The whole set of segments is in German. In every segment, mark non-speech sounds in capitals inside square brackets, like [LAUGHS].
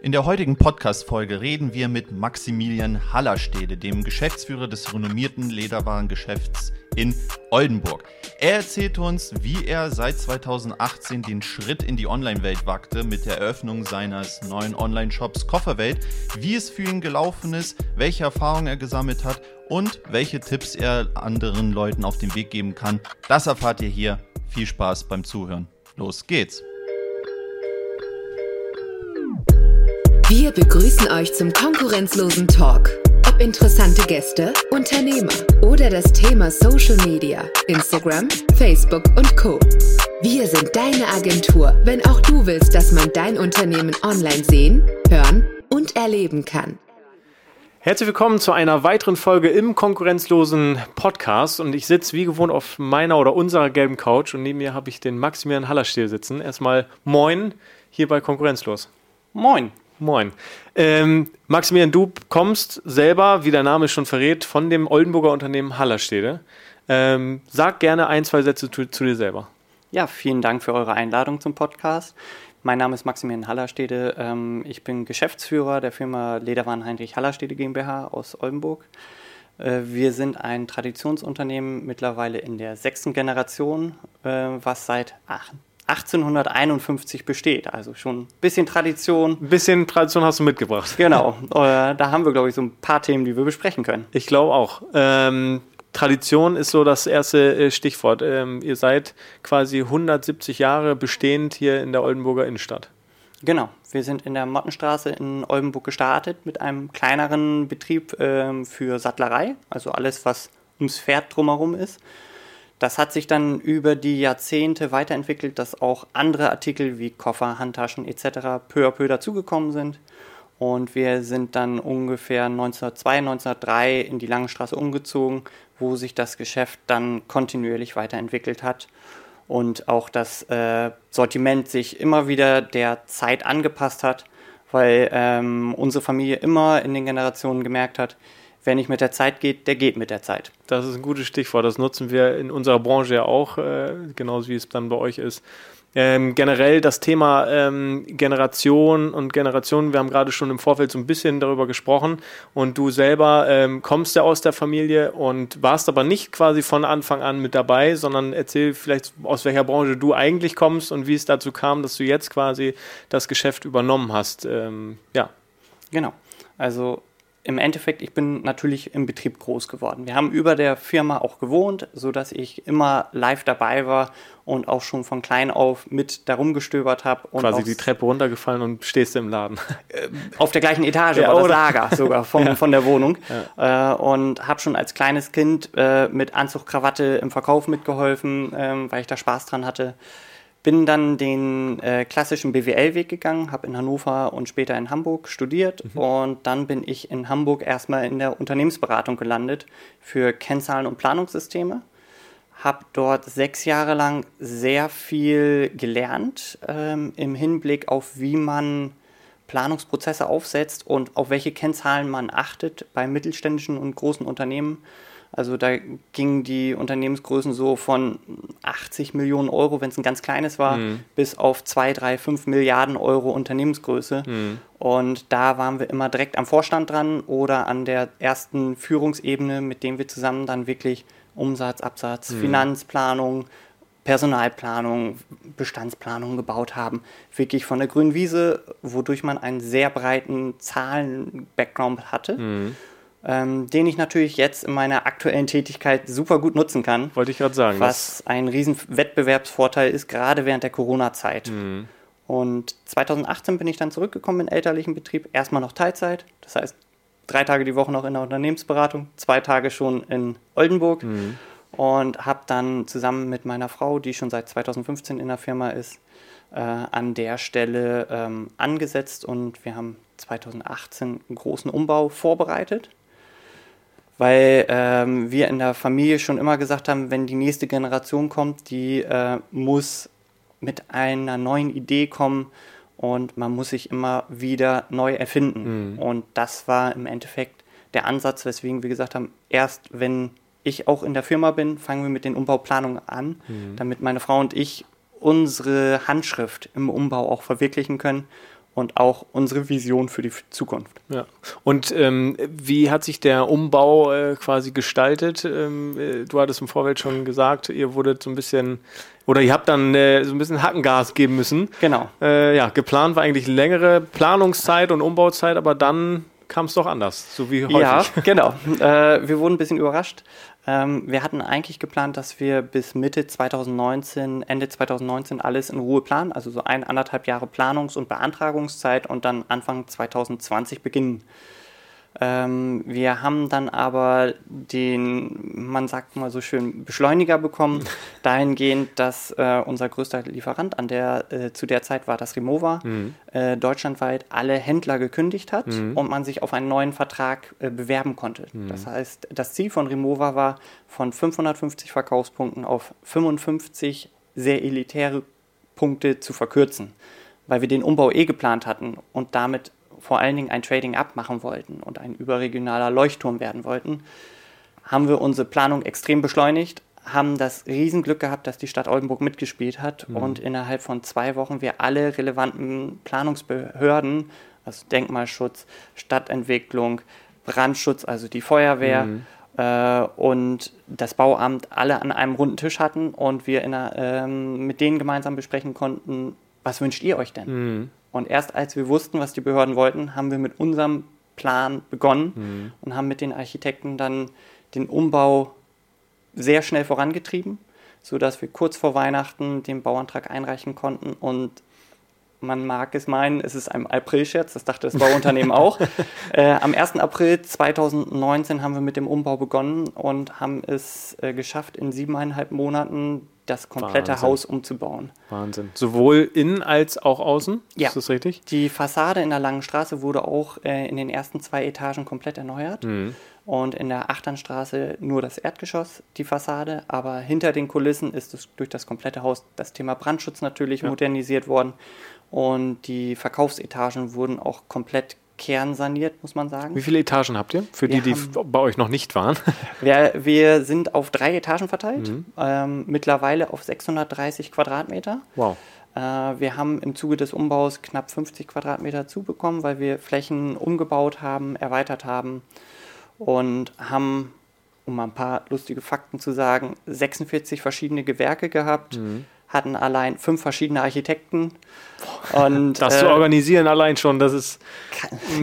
In der heutigen Podcast-Folge reden wir mit Maximilian Hallerstede, dem Geschäftsführer des renommierten Lederwarengeschäfts in Oldenburg. Er erzählt uns, wie er seit 2018 den Schritt in die Online-Welt wagte mit der Eröffnung seines neuen Online-Shops Kofferwelt, wie es für ihn gelaufen ist, welche Erfahrungen er gesammelt hat und welche Tipps er anderen Leuten auf den Weg geben kann. Das erfahrt ihr hier. Viel Spaß beim Zuhören. Los geht's! Wir begrüßen euch zum konkurrenzlosen Talk. Ob interessante Gäste, Unternehmer oder das Thema Social Media, Instagram, Facebook und Co. Wir sind deine Agentur, wenn auch du willst, dass man dein Unternehmen online sehen, hören und erleben kann. Herzlich willkommen zu einer weiteren Folge im konkurrenzlosen Podcast und ich sitze wie gewohnt auf meiner oder unserer gelben Couch und neben mir habe ich den Maximilian Hallerstiel sitzen. Erstmal moin hier bei Konkurrenzlos. Moin. Moin. Ähm, Maximilian, du kommst selber, wie der Name schon verrät, von dem Oldenburger Unternehmen Hallerstede. Ähm, sag gerne ein, zwei Sätze zu, zu, dir selber. Ja, vielen Dank für eure Einladung zum Podcast. Mein Name ist Maximilian Hallerstede. Ähm, ich bin Geschäftsführer der Firma Lederwaren Heinrich Hallerstede GmbH aus Oldenburg. Äh, wir sind ein Traditionsunternehmen mittlerweile in der sechsten Generation, äh, was seit 1851 besteht. Also schon ein bisschen Tradition. Ein bisschen Tradition hast du mitgebracht. Genau. Äh, da haben wir, glaube ich, so ein paar Themen, die wir besprechen können. Ich glaube auch. Ähm, Tradition ist so das erste äh, Stichwort. Ähm, ihr seid quasi 170 Jahre bestehend hier in der Oldenburger Innenstadt. Genau. Wir sind in der Mottenstraße in Oldenburg gestartet mit einem kleineren Betrieb ähm, für Sattlerei. Also alles, was ums Pferd drumherum ist. Das hat sich dann über die Jahrzehnte weiterentwickelt, dass auch andere Artikel wie Koffer, Handtaschen etc. peu à peu dazugekommen sind. Und wir sind dann ungefähr 1902, 1903 in die Langenstraße umgezogen, wo sich das Geschäft dann kontinuierlich weiterentwickelt hat und auch das äh, Sortiment sich immer wieder der Zeit angepasst hat, weil ähm, unsere Familie immer in den Generationen gemerkt hat, wer nicht mit der Zeit geht, der geht mit der Zeit. Das ist ein gutes Stichwort. Das nutzen wir in unserer Branche ja auch, äh, genauso wie es dann bei euch ist. Ähm, generell das Thema ähm, Generation und Generation, wir haben gerade schon im Vorfeld so ein bisschen darüber gesprochen und du selber ähm, kommst ja aus der Familie und warst aber nicht quasi von Anfang an mit dabei, sondern erzähl vielleicht, aus welcher Branche du eigentlich kommst und wie es dazu kam, dass du jetzt quasi das Geschäft übernommen hast. Ähm, ja. Genau. Also im Endeffekt, ich bin natürlich im Betrieb groß geworden. Wir haben über der Firma auch gewohnt, sodass ich immer live dabei war und auch schon von klein auf mit darum gestöbert habe. Quasi die Treppe runtergefallen und stehst im Laden. Äh, auf der gleichen Etage ja, war das Lager sogar vom, [LAUGHS] ja. von der Wohnung. Ja. Äh, und habe schon als kleines Kind äh, mit Anzug, Krawatte im Verkauf mitgeholfen, ähm, weil ich da Spaß dran hatte. Bin dann den äh, klassischen BWL-Weg gegangen, habe in Hannover und später in Hamburg studiert mhm. und dann bin ich in Hamburg erstmal in der Unternehmensberatung gelandet für Kennzahlen und Planungssysteme. Habe dort sechs Jahre lang sehr viel gelernt ähm, im Hinblick auf, wie man Planungsprozesse aufsetzt und auf welche Kennzahlen man achtet bei mittelständischen und großen Unternehmen also da gingen die Unternehmensgrößen so von 80 Millionen Euro, wenn es ein ganz kleines war, mhm. bis auf 2, 3, 5 Milliarden Euro Unternehmensgröße. Mhm. Und da waren wir immer direkt am Vorstand dran oder an der ersten Führungsebene, mit dem wir zusammen dann wirklich Umsatz, Absatz, mhm. Finanzplanung, Personalplanung, Bestandsplanung gebaut haben. Wirklich von der grünen Wiese, wodurch man einen sehr breiten Zahlen-Background hatte. Ähm, den ich natürlich jetzt in meiner aktuellen Tätigkeit super gut nutzen kann. Wollte ich gerade sagen. Was ein riesen Wettbewerbsvorteil ist, gerade während der Corona-Zeit. Mhm. Und 2018 bin ich dann zurückgekommen in elterlichen Betrieb, erstmal noch Teilzeit, das heißt drei Tage die Woche noch in der Unternehmensberatung, zwei Tage schon in Oldenburg mhm. und habe dann zusammen mit meiner Frau, die schon seit 2015 in der Firma ist, äh, an der Stelle ähm, angesetzt und wir haben 2018 einen großen Umbau vorbereitet weil ähm, wir in der Familie schon immer gesagt haben, wenn die nächste Generation kommt, die äh, muss mit einer neuen Idee kommen und man muss sich immer wieder neu erfinden. Mhm. Und das war im Endeffekt der Ansatz, weswegen wir gesagt haben, erst wenn ich auch in der Firma bin, fangen wir mit den Umbauplanungen an, mhm. damit meine Frau und ich unsere Handschrift im Umbau auch verwirklichen können und auch unsere Vision für die Zukunft. Ja. Und ähm, wie hat sich der Umbau äh, quasi gestaltet? Ähm, äh, du hattest im Vorfeld schon gesagt, ihr wurdet so ein bisschen oder ihr habt dann äh, so ein bisschen Hackengas geben müssen. Genau. Äh, ja, geplant war eigentlich längere Planungszeit und Umbauzeit, aber dann kam es doch anders, so wie häufig. Ja, genau. Äh, wir wurden ein bisschen überrascht. Ähm, wir hatten eigentlich geplant, dass wir bis Mitte 2019, Ende 2019 alles in Ruhe planen, also so ein, anderthalb Jahre Planungs- und Beantragungszeit und dann Anfang 2020 beginnen. Ähm, wir haben dann aber den, man sagt mal so schön, Beschleuniger bekommen, [LAUGHS] dahingehend, dass äh, unser größter Lieferant an der, äh, zu der Zeit war das Remova, mhm. äh, deutschlandweit alle Händler gekündigt hat mhm. und man sich auf einen neuen Vertrag äh, bewerben konnte. Mhm. Das heißt, das Ziel von Remova war, von 550 Verkaufspunkten auf 55 sehr elitäre Punkte zu verkürzen, weil wir den Umbau eh geplant hatten und damit vor allen Dingen ein Trading Up machen wollten und ein überregionaler Leuchtturm werden wollten, haben wir unsere Planung extrem beschleunigt, haben das Riesenglück gehabt, dass die Stadt Oldenburg mitgespielt hat mhm. und innerhalb von zwei Wochen wir alle relevanten Planungsbehörden, also Denkmalschutz, Stadtentwicklung, Brandschutz, also die Feuerwehr mhm. äh, und das Bauamt alle an einem runden Tisch hatten und wir einer, ähm, mit denen gemeinsam besprechen konnten, was wünscht ihr euch denn? Mhm. Und erst als wir wussten, was die Behörden wollten, haben wir mit unserem Plan begonnen mhm. und haben mit den Architekten dann den Umbau sehr schnell vorangetrieben, sodass wir kurz vor Weihnachten den Bauantrag einreichen konnten und man mag es meinen, es ist ein Aprilscherz, das dachte das Bauunternehmen auch. [LAUGHS] Äh, am 1. April 2019 haben wir mit dem Umbau begonnen und haben es äh, geschafft, in siebeneinhalb Monaten das komplette Wahnsinn. Haus umzubauen. Wahnsinn. Sowohl innen als auch außen? Ja. Ist das richtig? Die Fassade in der Langen Straße wurde auch äh, in den ersten zwei Etagen komplett erneuert. Mhm. Und in der Achternstraße nur das Erdgeschoss, die Fassade. Aber hinter den Kulissen ist es durch das komplette Haus das Thema Brandschutz natürlich ja. modernisiert worden. Und die Verkaufsetagen wurden auch komplett kernsaniert, muss man sagen. Wie viele Etagen habt ihr? Für wir die, die bei euch noch nicht waren. [LAUGHS] Wir, wir sind auf drei Etagen verteilt, mhm. ähm, mittlerweile auf 630 Quadratmeter. Wow. Äh, wir haben im Zuge des Umbaus knapp 50 Quadratmeter zubekommen, weil wir Flächen umgebaut haben, erweitert haben und haben, um mal ein paar lustige Fakten zu sagen, 46 verschiedene Gewerke gehabt. Mhm hatten allein fünf verschiedene Architekten. Und, das äh, zu organisieren allein schon, das ist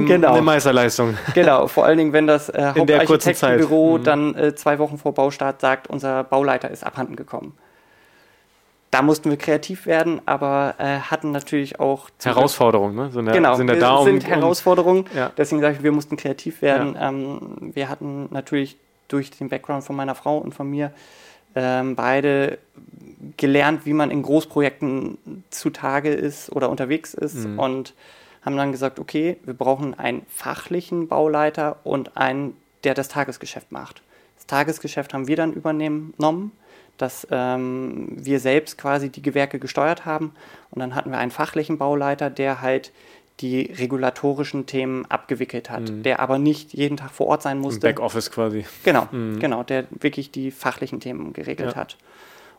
genau. eine Meisterleistung. Genau, vor allen Dingen, wenn das äh, Hauptarchitektenbüro mhm. dann äh, zwei Wochen vor Baustart sagt, unser Bauleiter ist abhanden gekommen. Da mussten wir kreativ werden, aber äh, hatten natürlich auch Herausforderungen, ne? So eine, genau, sind, da um, sind Herausforderungen. Ja. Deswegen sage ich, wir mussten kreativ werden. Ja. Ähm, wir hatten natürlich durch den Background von meiner Frau und von mir ähm, beide gelernt, wie man in Großprojekten zutage ist oder unterwegs ist mhm. und haben dann gesagt, okay, wir brauchen einen fachlichen Bauleiter und einen, der das Tagesgeschäft macht. Das Tagesgeschäft haben wir dann übernommen, dass ähm, wir selbst quasi die Gewerke gesteuert haben und dann hatten wir einen fachlichen Bauleiter, der halt die regulatorischen Themen abgewickelt hat, mhm. der aber nicht jeden Tag vor Ort sein musste. Im Backoffice quasi. Genau, mhm. genau, der wirklich die fachlichen Themen geregelt ja. hat.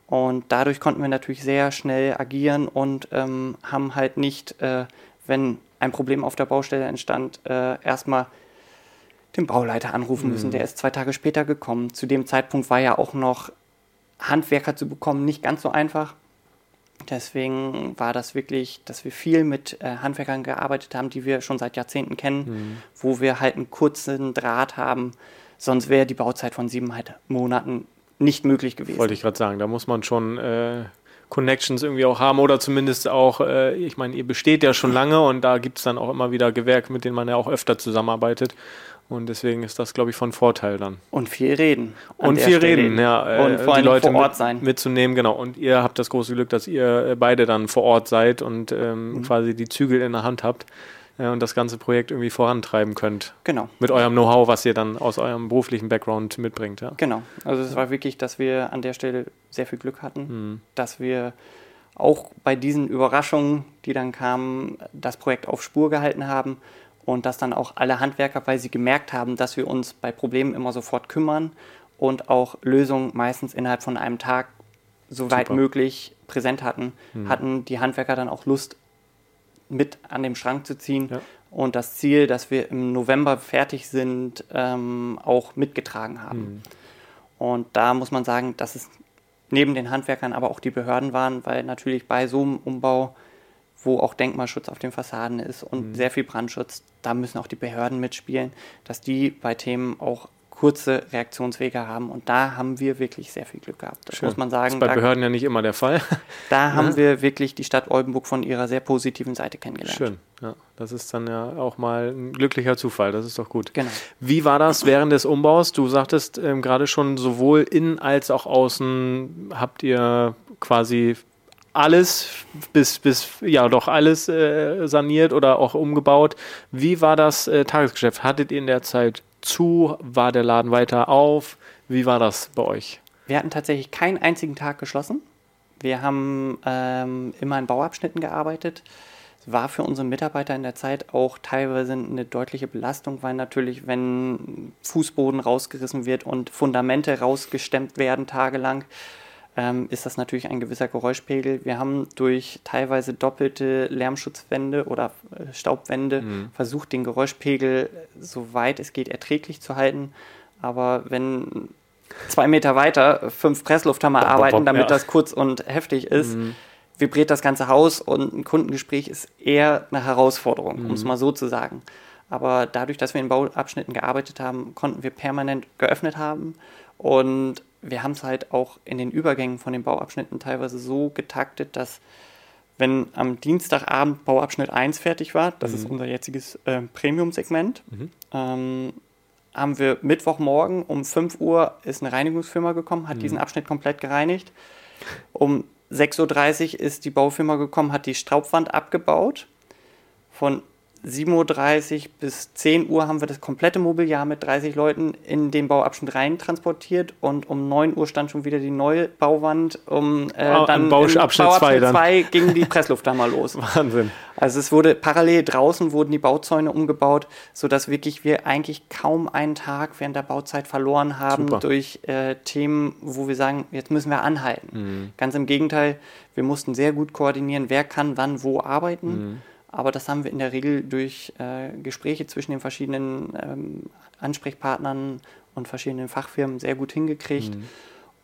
Und dadurch konnten wir natürlich sehr schnell agieren und ähm, haben halt nicht, äh, wenn ein Problem auf der Baustelle entstand, äh, erstmal den Bauleiter anrufen müssen. Mhm. Der ist zwei Tage später gekommen. Zu dem Zeitpunkt war ja auch noch Handwerker zu bekommen nicht ganz so einfach. Deswegen war das wirklich, dass wir viel mit äh, Handwerkern gearbeitet haben, die wir schon seit Jahrzehnten kennen, mhm. wo wir halt einen kurzen Draht haben. Sonst wäre die Bauzeit von siebeneinhalb Monaten nicht möglich gewesen. Wollte ich gerade sagen, da muss man schon äh, Connections irgendwie auch haben oder zumindest auch, äh, ich meine, ihr besteht ja schon [LAUGHS] lange und da gibt es dann auch immer wieder Gewerke, mit denen man ja auch öfter zusammenarbeitet. Und deswegen ist das, glaube ich, von Vorteil dann. Und viel reden. Und viel Stelle. reden, ja. Äh, und vor allem Leute vor Ort mit, sein. mitzunehmen, genau. Und ihr habt das große Glück, dass ihr äh, beide dann vor Ort seid und ähm, mhm. quasi die Zügel in der Hand habt äh, und das ganze Projekt irgendwie vorantreiben könnt. Genau. Mit eurem Know-how, was ihr dann aus eurem beruflichen Background mitbringt, ja. Genau. Also es war wirklich, dass wir an der Stelle sehr viel Glück hatten, mhm. dass wir auch bei diesen Überraschungen, die dann kamen, das Projekt auf Spur gehalten haben und dass dann auch alle Handwerker, weil sie gemerkt haben, dass wir uns bei Problemen immer sofort kümmern und auch Lösungen meistens innerhalb von einem Tag so weit möglich präsent hatten, mhm. hatten die Handwerker dann auch Lust, mit an dem Schrank zu ziehen ja. und das Ziel, dass wir im November fertig sind, ähm, auch mitgetragen haben. Mhm. Und da muss man sagen, dass es neben den Handwerkern aber auch die Behörden waren, weil natürlich bei so einem Umbau, wo auch Denkmalschutz auf den Fassaden ist und mhm. sehr viel Brandschutz, da müssen auch die Behörden mitspielen, dass die bei Themen auch kurze Reaktionswege haben. Und da haben wir wirklich sehr viel Glück gehabt. Das Schön. muss man sagen. Das ist bei da, Behörden ja nicht immer der Fall. [LAUGHS] Da haben ja. wir wirklich die Stadt Oldenburg von ihrer sehr positiven Seite kennengelernt. Schön. Ja, das ist dann ja auch mal ein glücklicher Zufall. Das ist doch gut. Genau. Wie war das während des Umbaus? Du sagtest ähm, gerade schon, sowohl innen als auch außen habt ihr quasi alles bis, bis ja doch alles äh, saniert oder auch umgebaut. Wie war das äh, Tagesgeschäft? Hattet ihr in der Zeit zu? War der Laden weiter auf? Wie war das bei euch? Wir hatten tatsächlich keinen einzigen Tag geschlossen. Wir haben ähm, immer in Bauabschnitten gearbeitet. Es war für unsere Mitarbeiter in der Zeit auch teilweise eine deutliche Belastung, weil natürlich, wenn Fußboden rausgerissen wird und Fundamente rausgestemmt werden tagelang, ähm, ist das natürlich ein gewisser Geräuschpegel. Wir haben durch teilweise doppelte Lärmschutzwände oder äh, Staubwände mhm. versucht, den Geräuschpegel soweit es geht erträglich zu halten. Aber wenn zwei Meter weiter fünf Presslufthammer arbeiten, damit ja. das kurz und heftig ist, mhm. vibriert das ganze Haus und ein Kundengespräch ist eher eine Herausforderung, mhm. um es mal so zu sagen. Aber dadurch, dass wir in Bauabschnitten gearbeitet haben, konnten wir permanent geöffnet haben und wir haben es halt auch in den Übergängen von den Bauabschnitten teilweise so getaktet, dass wenn am Dienstagabend Bauabschnitt 1 fertig war, das mhm. ist unser jetziges äh, Premium-Segment, mhm. ähm, haben wir Mittwochmorgen um 5 Uhr ist eine Reinigungsfirma gekommen, hat mhm. diesen Abschnitt komplett gereinigt. Um 6.30 Uhr ist die Baufirma gekommen, hat die Straubwand abgebaut. Von 7.30 Uhr bis 10 Uhr haben wir das komplette Mobiliar mit 30 Leuten in den Bauabschnitt rein transportiert und um 9 Uhr stand schon wieder die neue Bauwand. Um, äh, oh, dann Bauabschnitt 2 ging die [LAUGHS] Presslufthammer los. Wahnsinn. Also es wurde parallel draußen wurden die Bauzäune umgebaut, sodass wirklich wir eigentlich kaum einen Tag während der Bauzeit verloren haben Super. durch äh, Themen, wo wir sagen, jetzt müssen wir anhalten. Mhm. Ganz im Gegenteil, wir mussten sehr gut koordinieren, wer kann wann wo arbeiten. Mhm aber das haben wir in der Regel durch äh, Gespräche zwischen den verschiedenen ähm, Ansprechpartnern und verschiedenen Fachfirmen sehr gut hingekriegt mhm.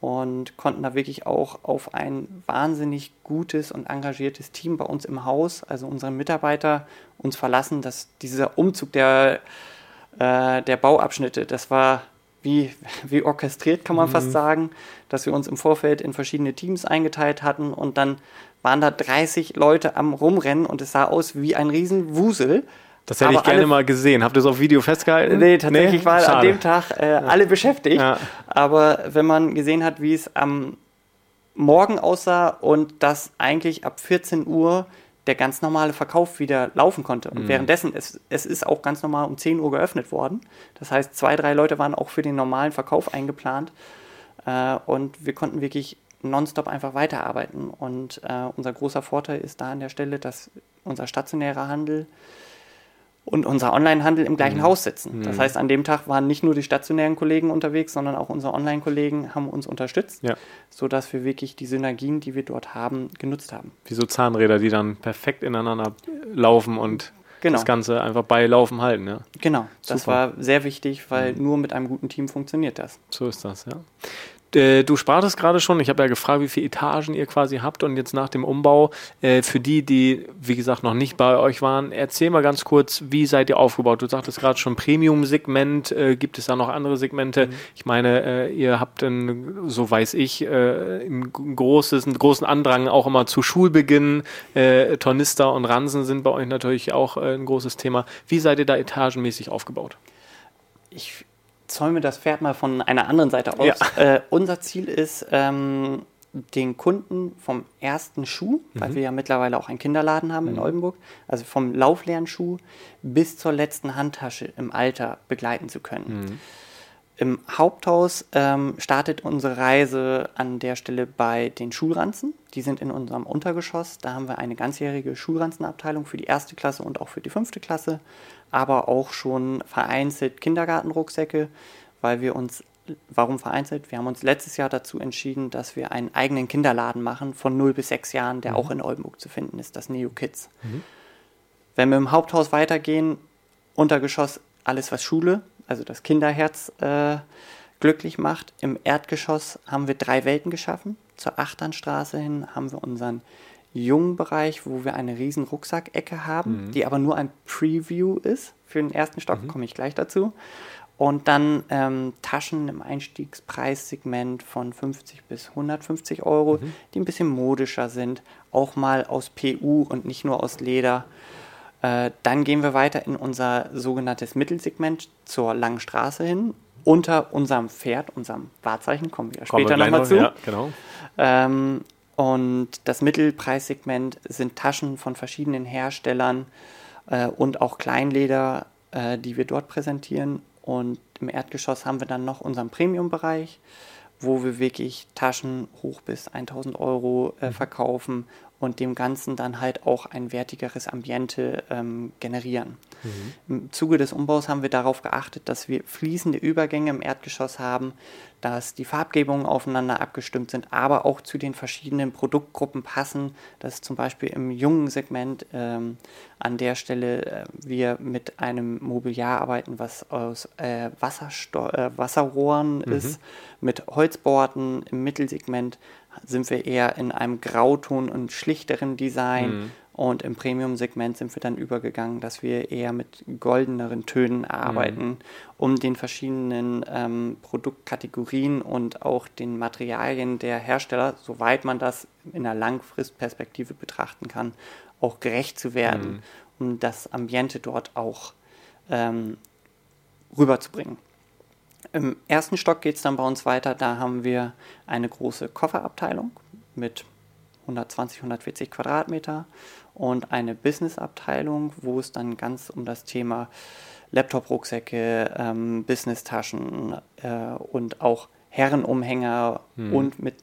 und konnten da wirklich auch auf ein wahnsinnig gutes und engagiertes Team bei uns im Haus, also unsere Mitarbeiter, uns verlassen, dass dieser Umzug der, äh, der Bauabschnitte, das war wie, wie orchestriert, kann man mhm. fast sagen, dass wir uns im Vorfeld in verschiedene Teams eingeteilt hatten und dann waren da 30 Leute am Rumrennen und es sah aus wie ein Riesenwusel. Das hätte Aber ich gerne mal gesehen. Habt ihr es auf Video festgehalten? Nee, tatsächlich nee? war Schade. an dem Tag äh, alle beschäftigt. Ja. Aber wenn man gesehen hat, wie es am Morgen aussah und dass eigentlich ab 14 Uhr der ganz normale Verkauf wieder laufen konnte. Und mhm. währenddessen, es, es ist auch ganz normal um 10 Uhr geöffnet worden. Das heißt, zwei, drei Leute waren auch für den normalen Verkauf eingeplant. Äh, und wir konnten wirklich nonstop einfach weiterarbeiten. Und äh, unser großer Vorteil ist da an der Stelle, dass unser stationärer Handel und unser Online-Handel im gleichen mhm. Haus sitzen. Mhm. Das heißt, an dem Tag waren nicht nur die stationären Kollegen unterwegs, sondern auch unsere Online-Kollegen haben uns unterstützt, ja. sodass wir wirklich die Synergien, die wir dort haben, genutzt haben. Wie so Zahnräder, die dann perfekt ineinander laufen und genau. das Ganze einfach bei Laufen halten. Ja? Genau, Super. das war sehr wichtig, weil mhm. nur mit einem guten Team funktioniert das. So ist das, ja. Äh, du sprachst gerade schon, ich habe ja gefragt, wie viele Etagen ihr quasi habt und jetzt nach dem Umbau, äh, für die, die, wie gesagt, noch nicht bei euch waren, erzähl mal ganz kurz, wie seid ihr aufgebaut? Du sagtest gerade schon Premium-Segment, äh, gibt es da noch andere Segmente? Mhm. Ich meine, ihr habt, ein, so weiß ich, ein großes, einen großen Andrang auch immer zu Schulbeginn. Tornister und Ransen sind bei euch natürlich auch ein großes Thema. Wie seid ihr da etagenmäßig aufgebaut? Ich zäume das Pferd mal von einer anderen Seite aus. Ja. Äh, unser Ziel ist, ähm, den Kunden vom ersten Schuh, mhm. weil wir ja mittlerweile auch einen Kinderladen haben mhm. in Oldenburg, also vom laufleeren Schuh bis zur letzten Handtasche im Alter begleiten zu können. Mhm. Im Haupthaus ähm, startet unsere Reise an der Stelle bei den Schulranzen. Die sind in unserem Untergeschoss. Da haben wir eine ganzjährige Schulranzenabteilung für die erste Klasse und auch für die fünfte Klasse aber auch schon vereinzelt Kindergartenrucksäcke, weil wir uns, warum vereinzelt? Wir haben uns letztes Jahr dazu entschieden, dass wir einen eigenen Kinderladen machen von 0 bis 6 Jahren, der mhm. auch in Oldenburg zu finden ist, das Neo Kids. Mhm. Wenn wir im Haupthaus weitergehen, Untergeschoss alles was Schule, also das Kinderherz äh, glücklich macht. Im Erdgeschoss haben wir drei Welten geschaffen. Zur Achternstraße hin haben wir unseren jungen Bereich, wo wir eine riesen Rucksackecke haben, mhm. die aber nur ein Preview ist. Für den ersten Stock mhm. komme ich gleich dazu. Und dann ähm, Taschen im Einstiegspreissegment von 50 bis 150 Euro, mhm. die ein bisschen modischer sind, auch mal aus PU und nicht nur aus Leder. Äh, dann gehen wir weiter in unser sogenanntes Mittelsegment zur langen Straße hin. Unter unserem Pferd, unserem Wahrzeichen, kommen wir später nochmal zu. Ja, genau. Ähm, und das Mittelpreissegment sind Taschen von verschiedenen Herstellern äh, und auch Kleinleder, äh, die wir dort präsentieren. Und im Erdgeschoss haben wir dann noch unseren Premium-Bereich, wo wir wirklich Taschen hoch bis 1000 Euro äh, mhm. verkaufen und dem Ganzen dann halt auch ein wertigeres Ambiente ähm, generieren. Mhm. Im Zuge des Umbaus haben wir darauf geachtet, dass wir fließende Übergänge im Erdgeschoss haben, dass die Farbgebungen aufeinander abgestimmt sind, aber auch zu den verschiedenen Produktgruppen passen, dass zum Beispiel im jungen Segment ähm, an der Stelle äh, wir mit einem Mobiliar arbeiten, was aus äh, äh, Wasserrohren mhm. ist, mit Holzborden im Mittelsegment sind wir eher in einem Grauton und schlichteren Design. Mhm. Und im Premium-Segment sind wir dann übergegangen, dass wir eher mit goldeneren Tönen arbeiten, mhm. um den verschiedenen ähm, Produktkategorien und auch den Materialien der Hersteller, soweit man das in einer Langfristperspektive betrachten kann, auch gerecht zu werden, mhm. um das Ambiente dort auch ähm, rüberzubringen. Im ersten Stock geht es dann bei uns weiter. Da haben wir eine große Kofferabteilung mit 120, 140 Quadratmeter und eine Businessabteilung, wo es dann ganz um das Thema Laptop-Rucksäcke, ähm, Business-Taschen äh, und auch Herrenumhänger hm. und mit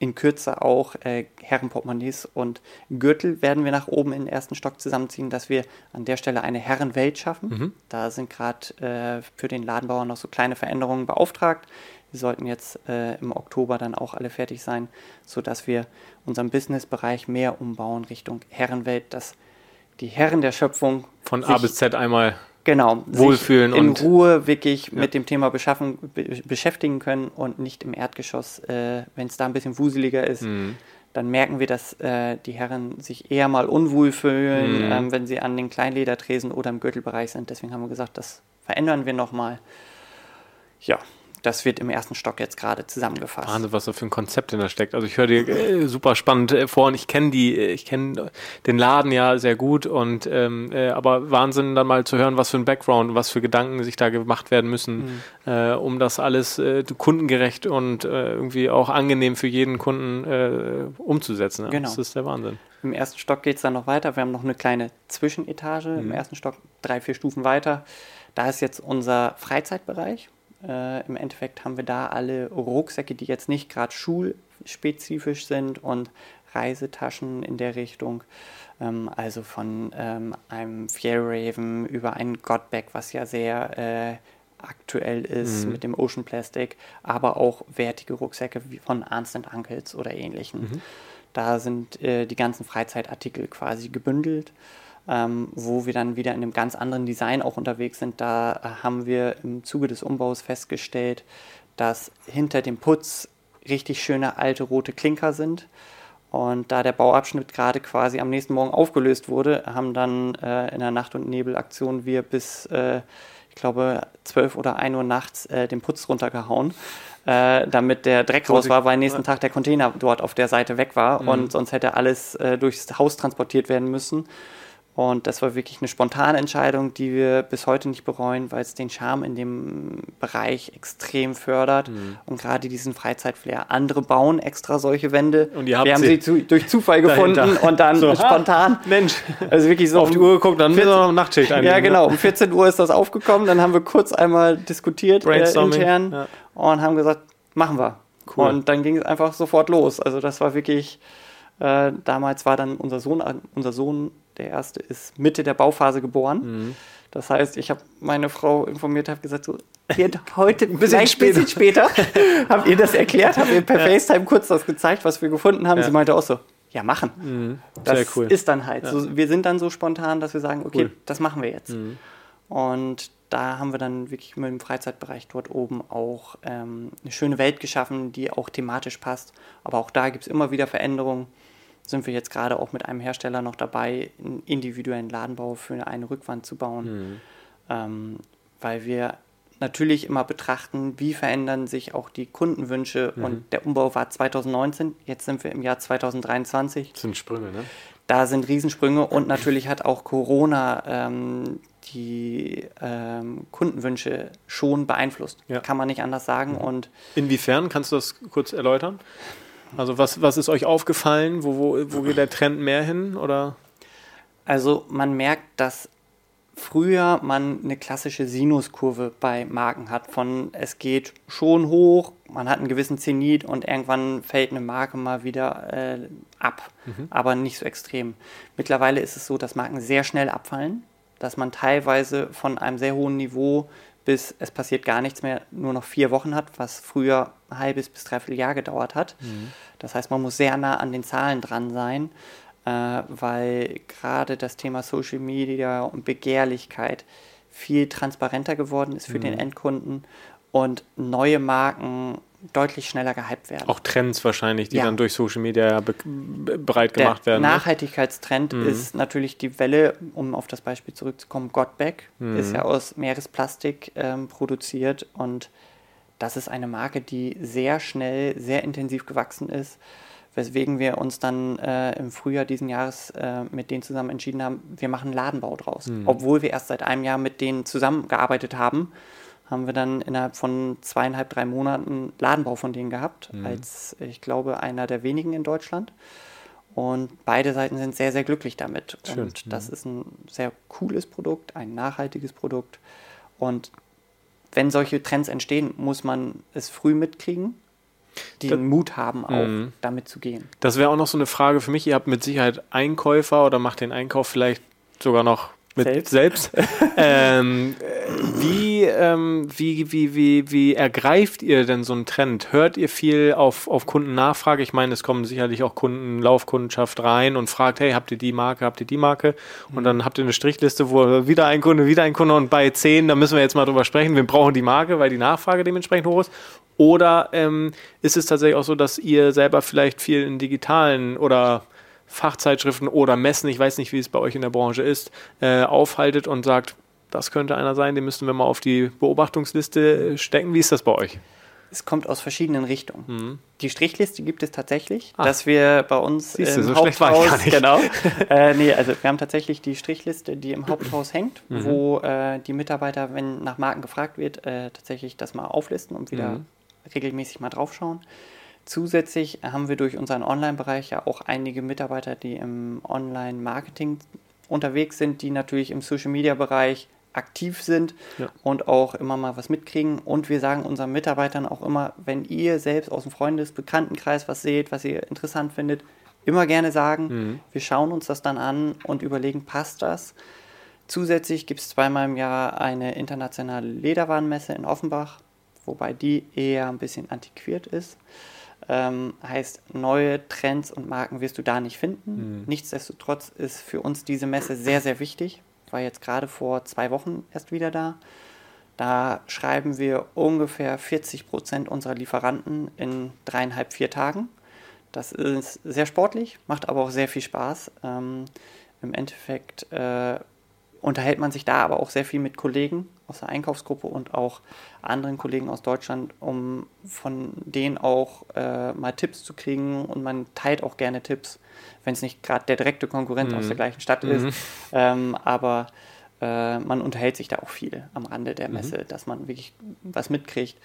in Kürze auch äh, Herrenportemonnaies und Gürtel werden wir nach oben in den ersten Stock zusammenziehen, dass wir an der Stelle eine Herrenwelt schaffen. Mhm. Da sind gerade äh, für den Ladenbauer noch so kleine Veränderungen beauftragt. Die sollten jetzt äh, im Oktober dann auch alle fertig sein, sodass wir unseren Businessbereich mehr umbauen Richtung Herrenwelt, dass die Herren der Schöpfung von A bis Z einmal genau, wohlfühlen in und Ruhe wirklich ja. mit dem Thema beschaffen, be beschäftigen können und nicht im Erdgeschoss, äh, wenn es da ein bisschen wuseliger ist. Mhm. Dann merken wir, dass äh, die Herren sich eher mal unwohl fühlen, mhm. ähm, wenn sie an den Kleinledertresen oder im Gürtelbereich sind. Deswegen haben wir gesagt, das verändern wir nochmal. Ja, das wird im ersten Stock jetzt gerade zusammengefasst. Wahnsinn, was da für ein Konzept da steckt. Also ich höre dir äh, super spannend äh, vor und ich kenne die, äh, ich kenne den Laden ja sehr gut und ähm, äh, aber Wahnsinn dann mal zu hören, was für ein Background, was für Gedanken sich da gemacht werden müssen, mhm. äh, um das alles äh, kundengerecht und irgendwie auch angenehm für jeden Kunden umzusetzen. Ja? Genau. Das ist der Wahnsinn. Im ersten Stock geht es dann noch weiter. Wir haben noch eine kleine Zwischenetage mhm. im ersten Stock, drei, vier Stufen weiter. Da ist jetzt unser Freizeitbereich äh, Im Endeffekt haben wir da alle Rucksäcke, die jetzt nicht gerade schulspezifisch sind und Reisetaschen in der Richtung. Ähm, also von ähm, einem Fjellraven über ein Godback, was ja sehr äh, aktuell ist mhm. mit dem Ocean Plastic, aber auch wertige Rucksäcke wie von Ernst Uncles oder ähnlichen. Mhm. Da sind äh, die ganzen Freizeitartikel quasi gebündelt ähm, wo wir dann wieder in einem ganz anderen Design auch unterwegs sind. Da äh, haben wir im Zuge des Umbaus festgestellt, dass hinter dem Putz richtig schöne alte rote Klinker sind. Und da der Bauabschnitt gerade quasi am nächsten Morgen aufgelöst wurde, haben dann äh, in der Nacht- und Nebelaktion wir bis, äh, ich glaube, 12 oder 1 Uhr nachts äh, den Putz runtergehauen, äh, damit der Dreck raus war, weil nächsten Tag der Container dort auf der Seite weg war mhm. und sonst hätte alles äh, durchs Haus transportiert werden müssen. Und das war wirklich eine spontane Entscheidung, die wir bis heute nicht bereuen, weil es den Charme in dem Bereich extrem fördert mhm. und gerade diesen Freizeitflair. Andere bauen extra solche Wände. Und ihr habt wir haben sie, zu, durch Zufall gefunden und dann so, spontan. Mensch, also wirklich so auf die Uhr geguckt, dann 14, noch Nachtschicht Ja, genau. Um 14 Uhr ist das aufgekommen. Dann haben wir kurz einmal diskutiert äh, intern ja. und haben gesagt, machen wir. Cool. Und dann ging es einfach sofort los. Also das war wirklich. Äh, damals war dann unser Sohn, unser Sohn der erste ist Mitte der Bauphase geboren. Mhm. Das heißt, ich habe meine Frau informiert, habe gesagt, so, [LAUGHS] heute ein bisschen später, bisschen später [LAUGHS] habt ihr das erklärt, habt ihr per ja. FaceTime kurz das gezeigt, was wir gefunden haben. Ja. Sie meinte auch so, ja, machen. Mhm. Das cool. ist dann halt. Ja. So, wir sind dann so spontan, dass wir sagen, okay, cool. das machen wir jetzt. Mhm. Und da haben wir dann wirklich mit dem Freizeitbereich dort oben auch ähm, eine schöne Welt geschaffen, die auch thematisch passt. Aber auch da gibt es immer wieder Veränderungen. Sind wir jetzt gerade auch mit einem Hersteller noch dabei, einen individuellen Ladenbau für eine Rückwand zu bauen, mhm. ähm, weil wir natürlich immer betrachten, wie verändern sich auch die Kundenwünsche. Mhm. Und der Umbau war 2019, jetzt sind wir im Jahr 2023. Das sind Sprünge, ne? Da sind Riesensprünge und natürlich hat auch Corona ähm, die ähm, Kundenwünsche schon beeinflusst. Ja. Kann man nicht anders sagen. Mhm. Und Inwiefern kannst du das kurz erläutern? Also was, was ist euch aufgefallen? Wo, wo, wo geht der Trend mehr hin? Oder? Also man merkt, dass früher man eine klassische Sinuskurve bei Marken hat. Von es geht schon hoch, man hat einen gewissen Zenit und irgendwann fällt eine Marke mal wieder äh, ab, mhm. aber nicht so extrem. Mittlerweile ist es so, dass Marken sehr schnell abfallen, dass man teilweise von einem sehr hohen Niveau bis es passiert gar nichts mehr, nur noch vier Wochen hat, was früher ein halbes bis dreiviertel Jahr gedauert hat. Mhm. Das heißt, man muss sehr nah an den Zahlen dran sein äh, weil gerade das Thema Social Media und Begehrlichkeit viel transparenter geworden ist für mhm. den Endkunden und neue Marken deutlich schneller gehypt werden. Auch Trends wahrscheinlich, die ja. dann durch Social Media breit gemacht Der werden. Der ne? Nachhaltigkeitstrend mhm. ist natürlich die Welle, um auf das Beispiel zurückzukommen, Godback mhm. ist ja aus Meeresplastik ähm, produziert und das ist eine Marke, die sehr schnell, sehr intensiv gewachsen ist weswegen wir uns dann äh, im Frühjahr diesen Jahres äh, mit denen zusammen entschieden haben, wir machen Ladenbau draus. Mhm. Obwohl wir erst seit einem Jahr mit denen zusammengearbeitet haben, haben wir dann innerhalb von zweieinhalb, drei Monaten Ladenbau von denen gehabt, mhm. als ich glaube einer der wenigen in Deutschland. Und beide Seiten sind sehr, sehr glücklich damit. Schön. Und das mhm. ist ein sehr cooles Produkt, ein nachhaltiges Produkt. Und wenn solche Trends entstehen, muss man es früh mitkriegen den Mut haben, auch mhm. damit zu gehen. Das wäre auch noch so eine Frage für mich. Ihr habt mit Sicherheit Einkäufer oder macht den Einkauf vielleicht sogar noch mit selbst. selbst. [LAUGHS] ähm, wie, ähm, wie, wie, wie, wie ergreift ihr denn so einen Trend? Hört ihr viel auf, auf Kundennachfrage? Ich meine, es kommen sicherlich auch Kunden, Laufkundenschaft rein und fragt, hey, habt ihr die Marke, habt ihr die Marke? Und dann habt ihr eine Strichliste, wo wieder ein Kunde, wieder ein Kunde und bei zehn, da müssen wir jetzt mal drüber sprechen, wir brauchen die Marke, weil die Nachfrage dementsprechend hoch ist. Oder ähm, ist es tatsächlich auch so, dass ihr selber vielleicht viel in digitalen oder Fachzeitschriften oder Messen, ich weiß nicht, wie es bei euch in der Branche ist, äh, aufhaltet und sagt, das könnte einer sein, den müssten wir mal auf die Beobachtungsliste stecken. Wie ist das bei euch? Es kommt aus verschiedenen Richtungen. Mhm. Die Strichliste gibt es tatsächlich, ah. dass wir bei uns Siehste, im so Haupthaus, genau, [LAUGHS] äh, nee, also wir haben tatsächlich die Strichliste, die im Haupthaus hängt, mhm. wo äh, die Mitarbeiter, wenn nach Marken gefragt wird, äh, tatsächlich das mal auflisten und wieder mhm. regelmäßig mal draufschauen. Zusätzlich haben wir durch unseren Online-Bereich ja auch einige Mitarbeiter, die im Online-Marketing unterwegs sind, die natürlich im Social-Media-Bereich aktiv sind ja. und auch immer mal was mitkriegen. Und wir sagen unseren Mitarbeitern auch immer, wenn ihr selbst aus dem Freundes-, Bekanntenkreis was seht, was ihr interessant findet, immer gerne sagen. Mhm. Wir schauen uns das dann an und überlegen, passt das? Zusätzlich gibt es zweimal im Jahr eine internationale Lederwarenmesse in Offenbach, wobei die eher ein bisschen antiquiert ist. Ähm, heißt, neue Trends und Marken wirst du da nicht finden. Mhm. Nichtsdestotrotz ist für uns diese Messe sehr, sehr wichtig. Ich war jetzt gerade vor zwei Wochen erst wieder da. Da schreiben wir ungefähr 40 Prozent unserer Lieferanten in dreieinhalb, vier Tagen. Das ist sehr sportlich, macht aber auch sehr viel Spaß. Ähm, Im Endeffekt äh, unterhält man sich da aber auch sehr viel mit Kollegen aus der Einkaufsgruppe und auch anderen Kollegen aus Deutschland, um von denen auch äh, mal Tipps zu kriegen und man teilt auch gerne Tipps, wenn es nicht gerade der direkte Konkurrent mhm. aus der gleichen Stadt mhm. ist. Ähm, aber äh, man unterhält sich da auch viel am Rande der mhm. Messe, mhm. dass man wirklich was mitkriegt.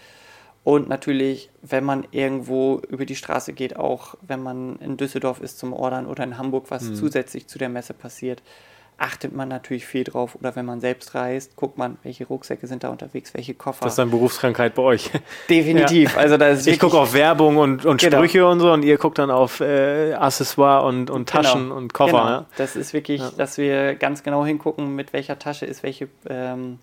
Und natürlich, wenn man irgendwo über die Straße geht, auch wenn man in Düsseldorf ist zum Ordern oder in Hamburg, was mhm. zusätzlich zu der Messe passiert, achtet man natürlich viel drauf. Oder wenn man selbst reist, guckt man, welche Rucksäcke sind da unterwegs, welche Koffer. Das ist dann Berufskrankheit bei euch. [LAUGHS] Definitiv. Ja. Also da ist ich gucke auf Werbung und, und genau. Sprüche und so und ihr guckt dann auf äh, Accessoire und, und genau. Taschen genau. und Koffer. Genau. Ja? Das ist wirklich, ja. dass wir ganz genau hingucken, mit welcher Tasche ist welche ähm,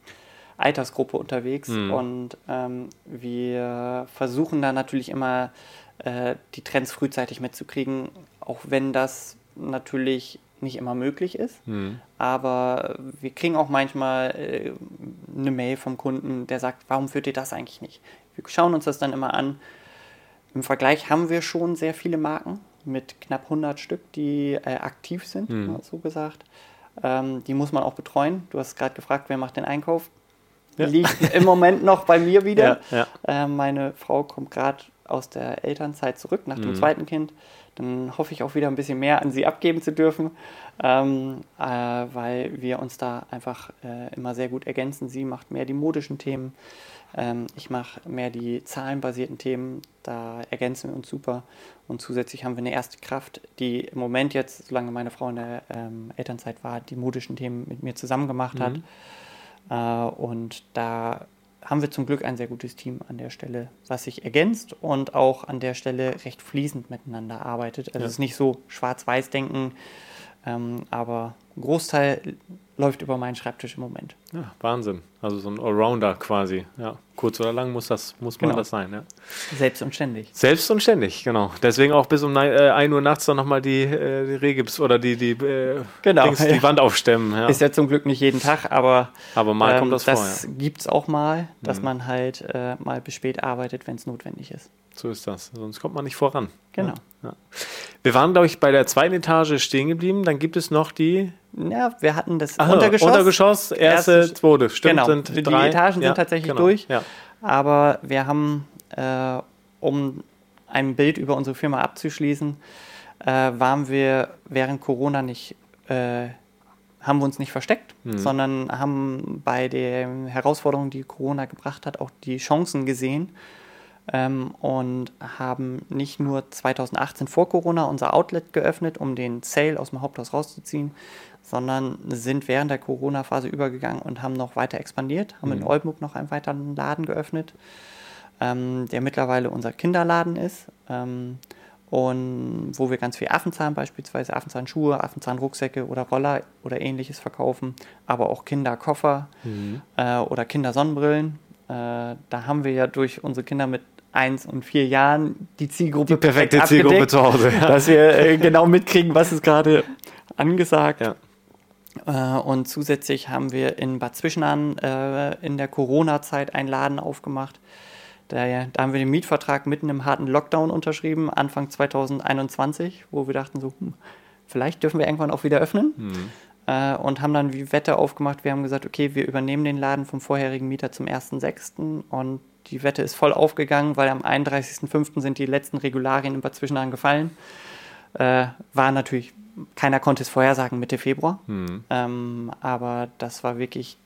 Altersgruppe unterwegs mhm. und ähm, wir versuchen da natürlich immer äh, die Trends frühzeitig mitzukriegen, auch wenn das natürlich nicht immer möglich ist. Mhm. Aber wir kriegen auch manchmal äh, eine Mail vom Kunden, der sagt, warum führt ihr das eigentlich nicht? Wir schauen uns das dann immer an. Im Vergleich haben wir schon sehr viele Marken mit knapp 100 Stück, die äh, aktiv sind, mhm. so gesagt. Ähm, die muss man auch betreuen. Du hast gerade gefragt, wer macht den Einkauf? Ja. Liegt im Moment noch bei mir [LAUGHS] wieder. Ja, ja. Äh, meine Frau kommt gerade aus der Elternzeit zurück nach dem mhm. zweiten Kind. Dann hoffe ich auch wieder ein bisschen mehr an sie abgeben zu dürfen, ähm, äh, weil wir uns da einfach äh, immer sehr gut ergänzen. Sie macht mehr die modischen Themen, ähm, ich mache mehr die zahlenbasierten Themen, da ergänzen wir uns super. Und zusätzlich haben wir eine erste Kraft, die im Moment jetzt, solange meine Frau in der ähm, Elternzeit war, die modischen Themen mit mir zusammen gemacht hat. Mhm. Äh, und da haben wir zum Glück ein sehr gutes Team an der Stelle, was sich ergänzt und auch an der Stelle recht fließend miteinander arbeitet. Also ja. es ist nicht so schwarz-weiß denken, ähm, aber ein Großteil läuft über meinen Schreibtisch im Moment. Ja, Wahnsinn. Also so ein Allrounder quasi. Ja, kurz oder lang muss das muss man genau. das sein. Ja. Selbst und ständig. Selbst und ständig, genau. Deswegen auch bis um äh, 1 Uhr nachts dann nochmal die, äh, die Regips oder die, die, äh, genau, Dings, die Wand aufstemmen. Ja. Ist ja zum Glück nicht jeden Tag, aber, aber mal ähm, kommt das, das vor. Das ja. gibt es auch mal, dass mhm. man halt äh, mal bis spät arbeitet, wenn es notwendig ist. So ist das. Sonst kommt man nicht voran. Genau. Ja. Wir waren, glaube ich, bei der zweiten Etage stehen geblieben. Dann gibt es noch die. Ja, wir hatten das Aha, Untergeschoss. Untergeschoss, erste, erste zweite. Stimmt, genau. sind die drei. Etagen ja, sind tatsächlich genau. durch. Ja. Aber wir haben, äh, um ein Bild über unsere Firma abzuschließen, äh, waren wir während Corona nicht, äh, haben wir uns nicht versteckt, mhm. sondern haben bei den Herausforderungen, die Corona gebracht hat, auch die Chancen gesehen ähm, und haben nicht nur 2018 vor Corona unser Outlet geöffnet, um den Sale aus dem Haupthaus rauszuziehen, sondern sind während der Corona-Phase übergegangen und haben noch weiter expandiert, haben mhm. in Oldenburg noch einen weiteren Laden geöffnet, ähm, der mittlerweile unser Kinderladen ist. Ähm, und wo wir ganz viel Affenzahn beispielsweise, Affenzahnschuhe, Affenzahnrucksäcke oder Roller oder ähnliches verkaufen, aber auch Kinderkoffer mhm. äh, oder Kindersonnenbrillen. Äh, da haben wir ja durch unsere Kinder mit eins und vier Jahren die Zielgruppe die perfekte Zielgruppe zu Hause, ja. dass wir äh, genau mitkriegen, was ist gerade angesagt. Ja. Äh, und zusätzlich haben wir in Bad Zwischenahn äh, in der Corona-Zeit einen Laden aufgemacht. Da, da, haben wir den Mietvertrag mitten im harten Lockdown unterschrieben, Anfang 2021, wo wir dachten so, hm, vielleicht dürfen wir irgendwann auch wieder öffnen. Mhm. Äh, und haben dann wie Wette aufgemacht. Wir haben gesagt, okay, wir übernehmen den Laden vom vorherigen Mieter zum 1.6. und die Wette ist voll aufgegangen, weil am 31.05. sind die letzten Regularien im Bad Zwischenahn gefallen. Äh, war natürlich, keiner konnte es vorhersagen Mitte Februar. Mhm. Ähm, aber das war wirklich,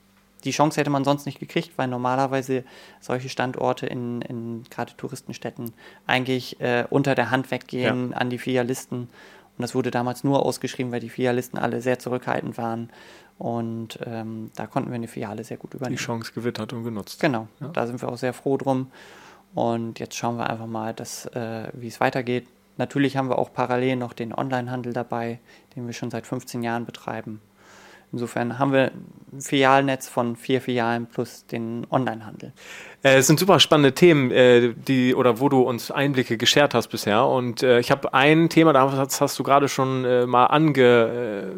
die Chance hätte man sonst nicht gekriegt, weil normalerweise solche Standorte in, in gerade Touristenstädten eigentlich äh, unter der Hand weggehen ja. an die Filialisten. Und das wurde damals nur ausgeschrieben, weil die Filialisten alle sehr zurückhaltend waren und ähm, da konnten wir eine Filiale sehr gut übernehmen. Die Chance gewittert und genutzt. Genau, ja. da sind wir auch sehr froh drum. Und jetzt schauen wir einfach mal, äh, wie es weitergeht. Natürlich haben wir auch parallel noch den Onlinehandel dabei, den wir schon seit 15 Jahren betreiben. Insofern haben wir ein Filialnetz von vier Filialen plus den Onlinehandel. Äh, es sind super spannende Themen, äh, die oder wo du uns Einblicke geschert hast bisher. Und äh, ich habe ein Thema, das hast du gerade schon mal ange,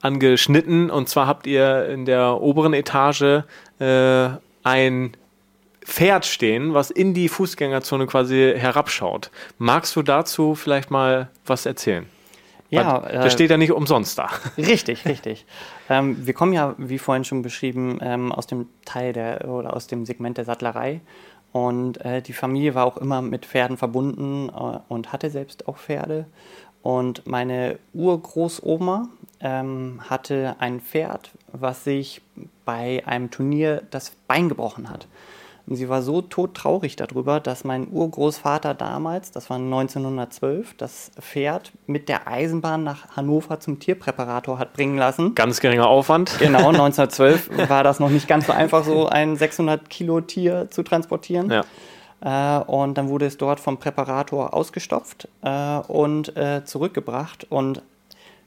angeschnitten. Und zwar habt ihr in der oberen Etage ein Pferd stehen, was in die Fußgängerzone quasi herabschaut. Magst du dazu vielleicht mal was erzählen? Ja, Weil, das steht ja nicht umsonst da. [LAUGHS] Richtig, richtig. Ähm, wir kommen ja, wie vorhin schon beschrieben, ähm, aus dem Teil der oder aus dem Segment der Sattlerei. Und äh, die Familie war auch immer mit Pferden verbunden äh, und hatte selbst auch Pferde. Und meine Urgroßoma ähm, hatte ein Pferd, was sich bei einem Turnier das Bein gebrochen hat. Und sie war so todtraurig darüber, dass mein Urgroßvater damals, das war 1912, das Pferd mit der Eisenbahn nach Hannover zum Tierpräparator hat bringen lassen. Ganz geringer Aufwand. Genau, [LAUGHS] 1912 war das noch nicht ganz so einfach, so ein 600 Kilo Tier zu transportieren. Ja. Äh, und dann wurde es dort vom Präparator ausgestopft äh, und äh, zurückgebracht. Und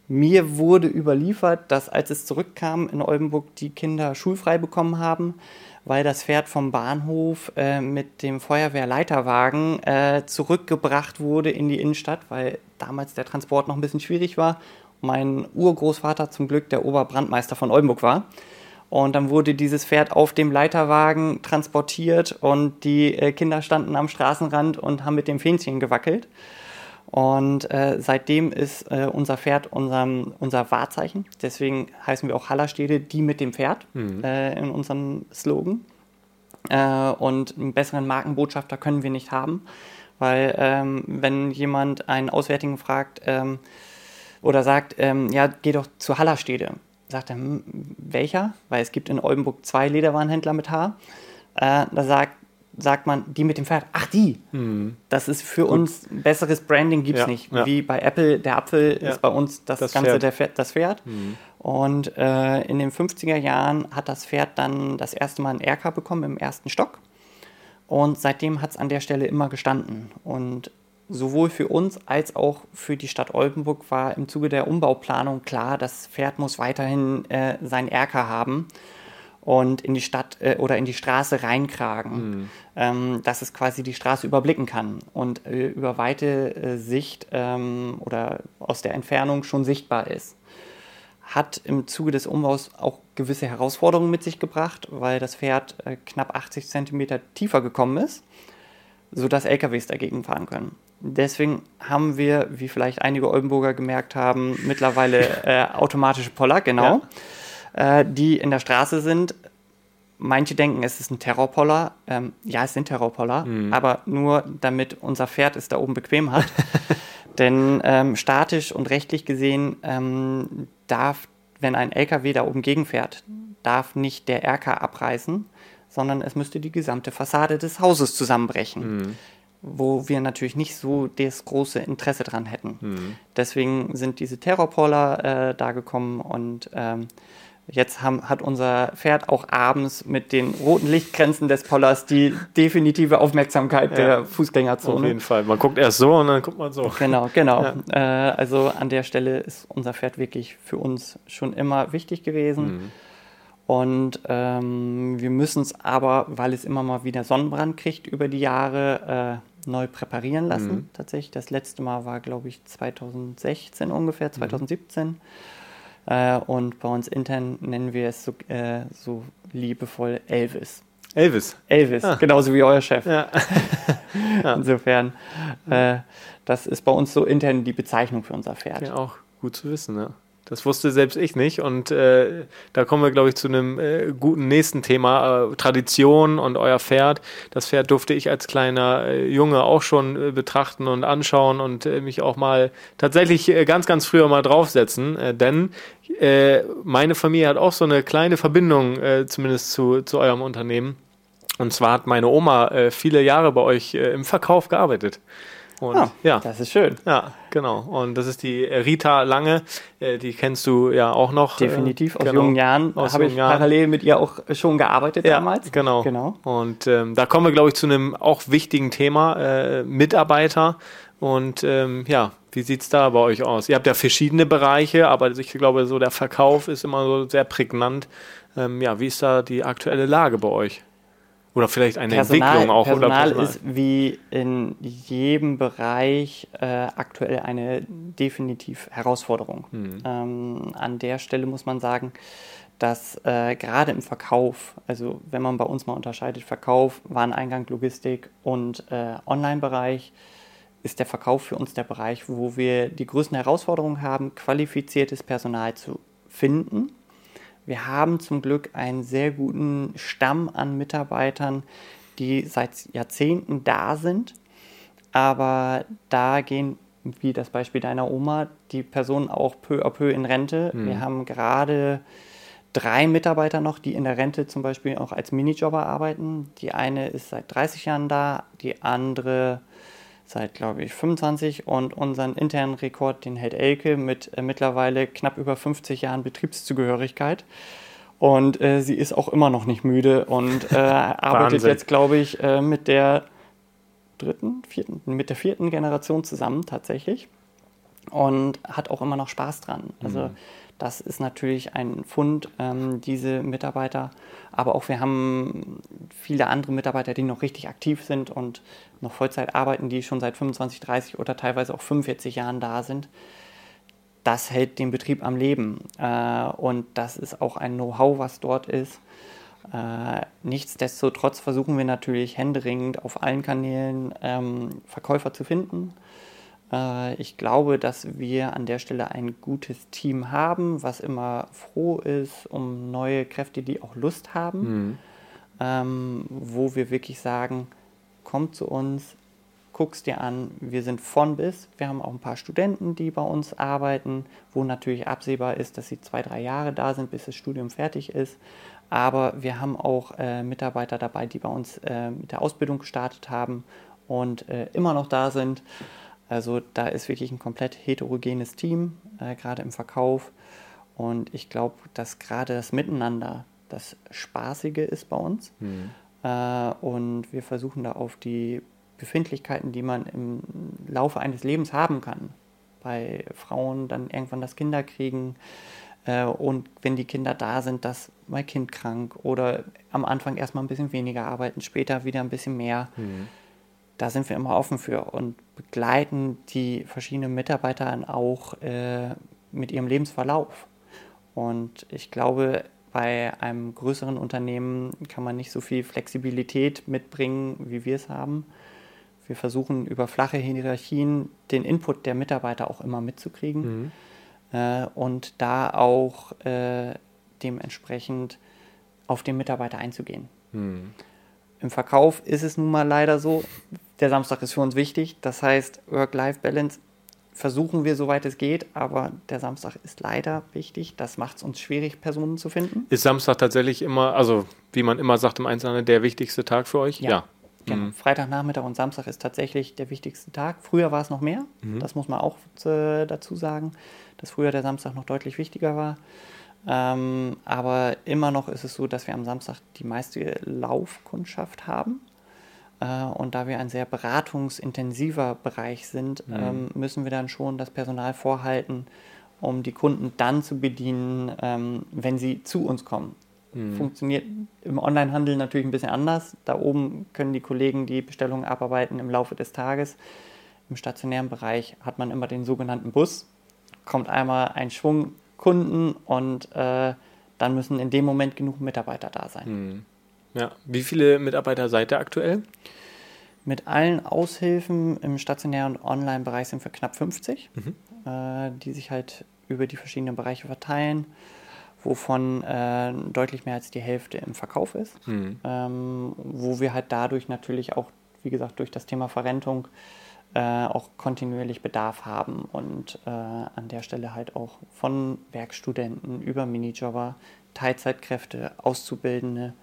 mir wurde überliefert, dass als es zurückkam in Oldenburg die Kinder schulfrei bekommen haben, weil das Pferd vom Bahnhof äh, mit dem Feuerwehrleiterwagen äh, zurückgebracht wurde in die Innenstadt, weil damals der Transport noch ein bisschen schwierig war. Mein Urgroßvater zum Glück der Oberbrandmeister von Oldenburg war. Und dann wurde dieses Pferd auf dem Leiterwagen transportiert und die äh, Kinder standen am Straßenrand und haben mit dem Fähnchen gewackelt. Und äh, seitdem ist äh, unser Pferd unserem, unser Wahrzeichen. Deswegen heißen wir auch Hallerstede, die mit dem Pferd mhm. äh, in unserem Slogan. Äh, und einen besseren Markenbotschafter können wir nicht haben, weil ähm, wenn jemand einen Auswärtigen fragt ähm, oder sagt, ähm, ja, geh doch zu Hallerstede, sagt er, hm, welcher? Weil es gibt in Oldenburg zwei Lederwarenhändler mit H. Äh, da sagt, sagt man, die mit dem Pferd. Ach, die. Mhm. Das ist für Gut. uns besseres Branding gibt es ja, nicht. Ja. Wie bei Apple, der Apfel ja. ist bei uns das, das Ganze Pferd. Der, das Pferd. Mhm. Und äh, in den 50er Jahren hat das Pferd dann das erste Mal ein RK bekommen im ersten Stock. Und seitdem hat es an der Stelle immer gestanden. Und sowohl für uns als auch für die Stadt Oldenburg war im Zuge der Umbauplanung klar, das Pferd muss weiterhin äh, sein Erker haben und in die Stadt äh, oder in die Straße reinkragen, mhm. ähm, dass es quasi die Straße überblicken kann und äh, über weite äh, Sicht ähm, oder aus der Entfernung schon sichtbar ist. Hat im Zuge des Umbaus auch gewisse Herausforderungen mit sich gebracht, weil das Pferd äh, knapp 80 Zentimeter tiefer gekommen ist, sodass LKWs dagegen fahren können. Deswegen haben wir, wie vielleicht einige Oldenburger gemerkt haben, mittlerweile [LAUGHS] äh, automatische Poller, genau, ja. Äh, die in der Straße sind. Manche denken, es ist ein Terrorpoller. Ähm, ja, es sind Terrorpoller, mhm. aber nur damit unser Pferd es da oben bequem hat. [LAUGHS] Denn ähm, statisch und rechtlich gesehen ähm, darf, wenn ein LKW da oben gegenfährt, darf nicht der RK abreißen, sondern es müsste die gesamte Fassade des Hauses zusammenbrechen. Mhm wo wir natürlich nicht so das große Interesse dran hätten. Mhm. Deswegen sind diese Terrorpoller äh, da gekommen und ähm, jetzt haben, hat unser Pferd auch abends mit den roten Lichtgrenzen des Pollers die definitive Aufmerksamkeit ja, der Fußgängerzone. Auf jeden Fall. Man guckt erst so und dann guckt man so. Genau, genau. Ja. Äh, also an der Stelle ist unser Pferd wirklich für uns schon immer wichtig gewesen. Mhm. Und ähm, wir müssen es aber, weil es immer mal wieder Sonnenbrand kriegt über die Jahre, äh, neu präparieren lassen. Mhm. Tatsächlich. Das letzte Mal war, glaube ich, 2016 ungefähr, 2017. Mhm. Äh, und bei uns intern nennen wir es so, äh, so liebevoll Elvis. Elvis. Elvis, ah. genauso wie euer Chef. Ja. [LAUGHS] Insofern, äh, das ist bei uns so intern die Bezeichnung für unser Pferd. Ja, auch gut zu wissen, ja. Das wusste selbst ich nicht. Und äh, da kommen wir, glaube ich, zu einem äh, guten nächsten Thema. Äh, Tradition und euer Pferd. Das Pferd durfte ich als kleiner äh, Junge auch schon äh, betrachten und anschauen und äh, mich auch mal tatsächlich ganz, ganz früher mal draufsetzen. denn meine Familie hat auch so eine kleine Verbindung, zumindest zu, zu eurem Unternehmen. Und zwar hat meine Oma viele Jahre bei euch im Verkauf gearbeitet. Und, ah, ja, das ist schön. Ja, genau. Und das ist die Rita Lange, äh, die kennst du ja auch noch. Äh, Definitiv, aus genau, jungen Jahren. Habe ich Jahren. parallel mit ihr auch schon gearbeitet ja, damals. Genau. genau. Und ähm, da kommen wir, glaube ich, zu einem auch wichtigen Thema, äh, Mitarbeiter. Und ähm, ja, wie sieht es da bei euch aus? Ihr habt ja verschiedene Bereiche, aber ich glaube, so der Verkauf ist immer so sehr prägnant. Ähm, ja, wie ist da die aktuelle Lage bei euch? Oder vielleicht eine Personal, Entwicklung auch. Personal, oder Personal ist wie in jedem Bereich äh, aktuell eine definitiv Herausforderung. Mhm. Ähm, an der Stelle muss man sagen, dass äh, gerade im Verkauf, also wenn man bei uns mal unterscheidet, Verkauf, Wareneingang, Logistik und äh, Online-Bereich, ist der Verkauf für uns der Bereich, wo wir die größten Herausforderungen haben, qualifiziertes Personal zu finden wir haben zum Glück einen sehr guten Stamm an Mitarbeitern, die seit Jahrzehnten da sind. Aber da gehen, wie das Beispiel deiner Oma, die Personen auch peu à peu in Rente. Mhm. Wir haben gerade drei Mitarbeiter noch, die in der Rente zum Beispiel auch als Minijobber arbeiten. Die eine ist seit 30 Jahren da, die andere seit, glaube ich, 25 und unseren internen Rekord, den hält Elke mit äh, mittlerweile knapp über 50 Jahren Betriebszugehörigkeit. Und äh, sie ist auch immer noch nicht müde und äh, [LAUGHS] arbeitet jetzt, glaube ich, äh, mit der dritten, vierten, mit der vierten Generation zusammen tatsächlich und hat auch immer noch Spaß dran. Also mhm. Das ist natürlich ein Fund, ähm, diese Mitarbeiter. Aber auch wir haben viele andere Mitarbeiter, die noch richtig aktiv sind und noch Vollzeit arbeiten, die schon seit 25, 30 oder teilweise auch 45 Jahren da sind. Das hält den Betrieb am Leben. Äh, und das ist auch ein Know-how, was dort ist. Äh, nichtsdestotrotz versuchen wir natürlich händeringend auf allen Kanälen ähm, Verkäufer zu finden ich glaube, dass wir an der Stelle ein gutes Team haben, was immer froh ist um neue Kräfte, die auch Lust haben, mhm. ähm, wo wir wirklich sagen, komm zu uns, guck's dir an, wir sind von bis. Wir haben auch ein paar Studenten, die bei uns arbeiten, wo natürlich absehbar ist, dass sie zwei, drei Jahre da sind, bis das Studium fertig ist. Aber wir haben auch äh, Mitarbeiter dabei, die bei uns äh, mit der Ausbildung gestartet haben und äh, immer noch da sind. Also da ist wirklich ein komplett heterogenes Team, äh, gerade im Verkauf. Und ich glaube, dass gerade das Miteinander das Spaßige ist bei uns. Mhm. Äh, und wir versuchen da auf die Befindlichkeiten, die man im Laufe eines Lebens haben kann, bei Frauen dann irgendwann das Kinder kriegen äh, und wenn die Kinder da sind, dass mein Kind krank oder am Anfang erstmal ein bisschen weniger arbeiten, später wieder ein bisschen mehr. Mhm da sind wir immer offen für und begleiten die verschiedenen Mitarbeiter auch äh, mit ihrem Lebensverlauf. Und ich glaube, bei einem größeren Unternehmen kann man nicht so viel Flexibilität mitbringen, wie wir es haben. Wir versuchen über flache Hierarchien den Input der Mitarbeiter auch immer mitzukriegen mhm. äh, und da auch äh, dementsprechend auf den Mitarbeiter einzugehen. Mhm. Im Verkauf ist es nun mal leider so, der Samstag ist für uns wichtig. Das heißt, Work-Life-Balance versuchen wir, soweit es geht, aber der Samstag ist leider wichtig. Das macht es uns schwierig, Personen zu finden. Ist Samstag tatsächlich immer, also wie man immer sagt im Einzelnen, der wichtigste Tag für euch? Ja. ja. Genau. Mhm. Freitagnachmittag und Samstag ist tatsächlich der wichtigste Tag. Früher war es noch mehr, mhm. das muss man auch äh, dazu sagen, dass früher der Samstag noch deutlich wichtiger war. Ähm, aber immer noch ist es so, dass wir am Samstag die meiste Laufkundschaft haben. Äh, und da wir ein sehr beratungsintensiver Bereich sind, mhm. ähm, müssen wir dann schon das Personal vorhalten, um die Kunden dann zu bedienen, ähm, wenn sie zu uns kommen. Mhm. Funktioniert im Onlinehandel natürlich ein bisschen anders. Da oben können die Kollegen die Bestellungen abarbeiten im Laufe des Tages. Im stationären Bereich hat man immer den sogenannten Bus. Kommt einmal ein Schwung Kunden und äh, dann müssen in dem Moment genug Mitarbeiter da sein. Mhm. Ja, wie viele Mitarbeiter seid ihr aktuell? Mit allen Aushilfen im stationären und Online-Bereich sind wir knapp 50, mhm. äh, die sich halt über die verschiedenen Bereiche verteilen, wovon äh, deutlich mehr als die Hälfte im Verkauf ist, mhm. ähm, wo wir halt dadurch natürlich auch, wie gesagt, durch das Thema Verrentung äh, auch kontinuierlich Bedarf haben und äh, an der Stelle halt auch von Werkstudenten über Minijobber, Teilzeitkräfte, Auszubildende,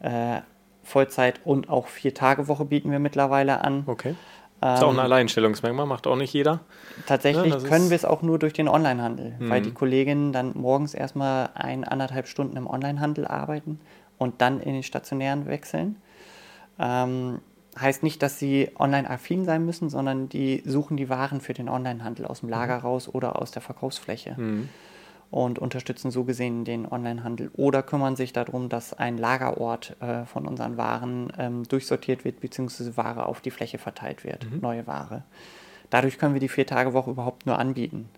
äh, Vollzeit und auch Vier-Tage-Woche bieten wir mittlerweile an. Okay. Ist auch ein ähm, Alleinstellungsmerkmal, macht auch nicht jeder. Tatsächlich ja, können wir es auch nur durch den Onlinehandel, mhm. weil die Kolleginnen dann morgens erstmal ein, anderthalb Stunden im Onlinehandel arbeiten und dann in den stationären wechseln. Ähm, heißt nicht, dass sie online affin sein müssen, sondern die suchen die Waren für den Onlinehandel aus dem Lager mhm. raus oder aus der Verkaufsfläche. Mhm und unterstützen so gesehen den Onlinehandel oder kümmern sich darum, dass ein Lagerort äh, von unseren Waren ähm, durchsortiert wird bzw. Ware auf die Fläche verteilt wird, mhm. neue Ware. Dadurch können wir die Vier-Tage-Woche überhaupt nur anbieten.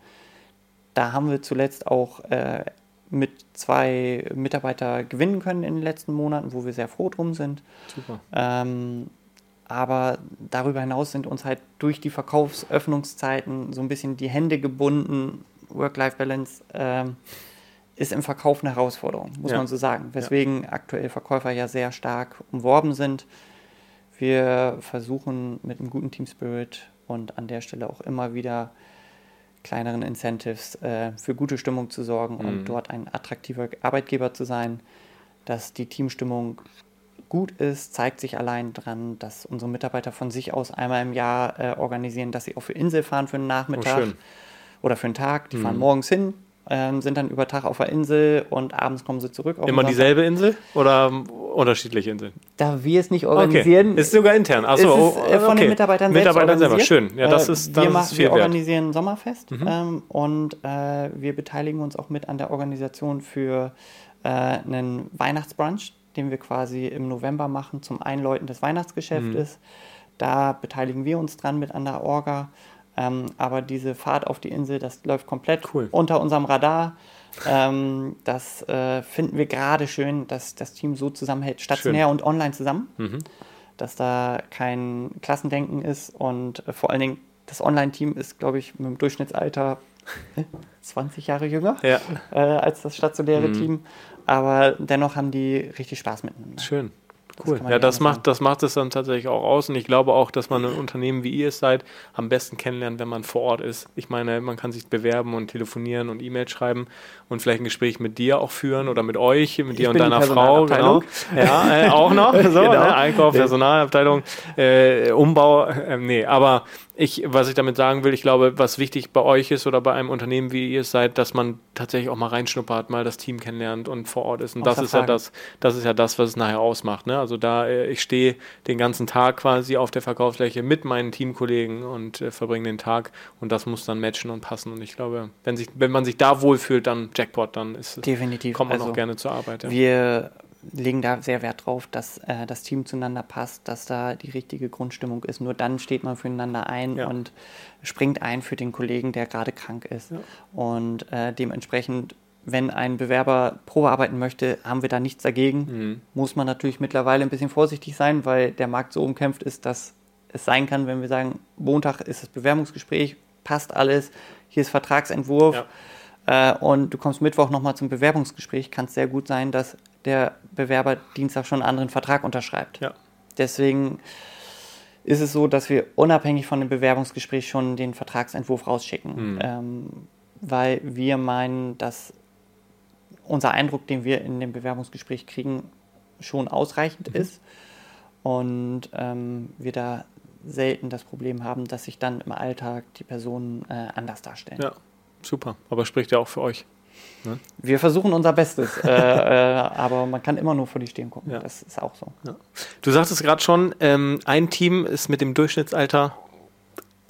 Da haben wir zuletzt auch äh, mit zwei Mitarbeiter gewinnen können in den letzten Monaten, wo wir sehr froh drum sind. Super. Ähm, aber darüber hinaus sind uns halt durch die Verkaufsöffnungszeiten so ein bisschen die Hände gebunden, Work-Life-Balance ähm, ist im Verkauf eine Herausforderung, muss ja. man so sagen. Weswegen ja. aktuell Verkäufer ja sehr stark umworben sind. Wir versuchen mit einem guten Team Spirit und an der Stelle auch immer wieder kleineren Incentives äh, für gute Stimmung zu sorgen mhm. und dort ein attraktiver Arbeitgeber zu sein, dass die Teamstimmung gut ist, zeigt sich allein daran, dass unsere Mitarbeiter von sich aus einmal im Jahr äh, organisieren, dass sie auch für Insel fahren für einen Nachmittag. Oh, oder für einen Tag. Die mhm. fahren morgens hin, ähm, sind dann über Tag auf der Insel und abends kommen sie zurück. Immer dieselbe Insel? Oder unterschiedliche Inseln? Da wir es nicht organisieren. Okay. Ist sogar intern. Achso, ist es, äh, von okay. den Mitarbeitern selbst Mitarbeitern selber, schön. Ja, das äh, ist, das wir, machen, ist wir organisieren ein Sommerfest mhm. ähm, und äh, wir beteiligen uns auch mit an der Organisation für äh, einen Weihnachtsbrunch, den wir quasi im November machen zum Einläuten des Weihnachtsgeschäftes. Mhm. Da beteiligen wir uns dran mit an der Orga. Ähm, aber diese Fahrt auf die Insel, das läuft komplett cool. unter unserem Radar. Ähm, das äh, finden wir gerade schön, dass das Team so zusammenhält, stationär schön. und online zusammen. Mhm. Dass da kein Klassendenken ist und äh, vor allen Dingen das Online-Team ist, glaube ich, mit dem Durchschnittsalter [LAUGHS] 20 Jahre jünger ja. äh, als das stationäre mhm. Team. Aber dennoch haben die richtig Spaß miteinander. Schön. Cool. Das ja, das macht, das macht es dann tatsächlich auch aus. Und ich glaube auch, dass man ein Unternehmen wie ihr es seid, am besten kennenlernt, wenn man vor Ort ist. Ich meine, man kann sich bewerben und telefonieren und E-Mails schreiben und vielleicht ein Gespräch mit dir auch führen oder mit euch, mit ich dir und deiner Frau. Genau. Ja, äh, auch noch. [LAUGHS] So, genau. ne? Einkauf, Personalabteilung, äh, Umbau. Äh, nee, aber ich, was ich damit sagen will, ich glaube, was wichtig bei euch ist oder bei einem Unternehmen, wie ihr es seid, dass man tatsächlich auch mal reinschnuppert, mal das Team kennenlernt und vor Ort ist. Und das ist ja das, das ist ja das, was es nachher ausmacht. Ne? Also da, äh, ich stehe den ganzen Tag quasi auf der Verkaufsfläche mit meinen Teamkollegen und äh, verbringe den Tag und das muss dann matchen und passen. Und ich glaube, wenn sich, wenn man sich da wohlfühlt, dann Jackpot, dann ist Definitiv. kommt man also, auch gerne zur Arbeit. Ja. Wir legen da sehr Wert drauf, dass äh, das Team zueinander passt, dass da die richtige Grundstimmung ist. Nur dann steht man füreinander ein ja. und springt ein für den Kollegen, der gerade krank ist. Ja. Und äh, dementsprechend, wenn ein Bewerber Probe arbeiten möchte, haben wir da nichts dagegen. Mhm. Muss man natürlich mittlerweile ein bisschen vorsichtig sein, weil der Markt so umkämpft ist, dass es sein kann, wenn wir sagen, Montag ist das Bewerbungsgespräch, passt alles, hier ist Vertragsentwurf. Ja äh, und du kommst Mittwoch nochmal zum Bewerbungsgespräch, kann es sehr gut sein, dass der Bewerber Dienstag schon einen anderen Vertrag unterschreibt. Ja. Deswegen ist es so, dass wir unabhängig von dem Bewerbungsgespräch schon den Vertragsentwurf rausschicken, mhm. ähm, weil wir meinen, dass unser Eindruck, den wir in dem Bewerbungsgespräch kriegen, schon ausreichend mhm. ist und ähm, wir da selten das Problem haben, dass sich dann im Alltag die Personen äh, anders darstellen. Ja, super. Aber spricht ja auch für euch. Ne? Wir versuchen unser Bestes, äh, äh, aber man kann immer nur vor die Stirn gucken. Ja. Das ist auch so. Ja. Du sagtest gerade schon, ähm, ein Team ist mit dem Durchschnittsalter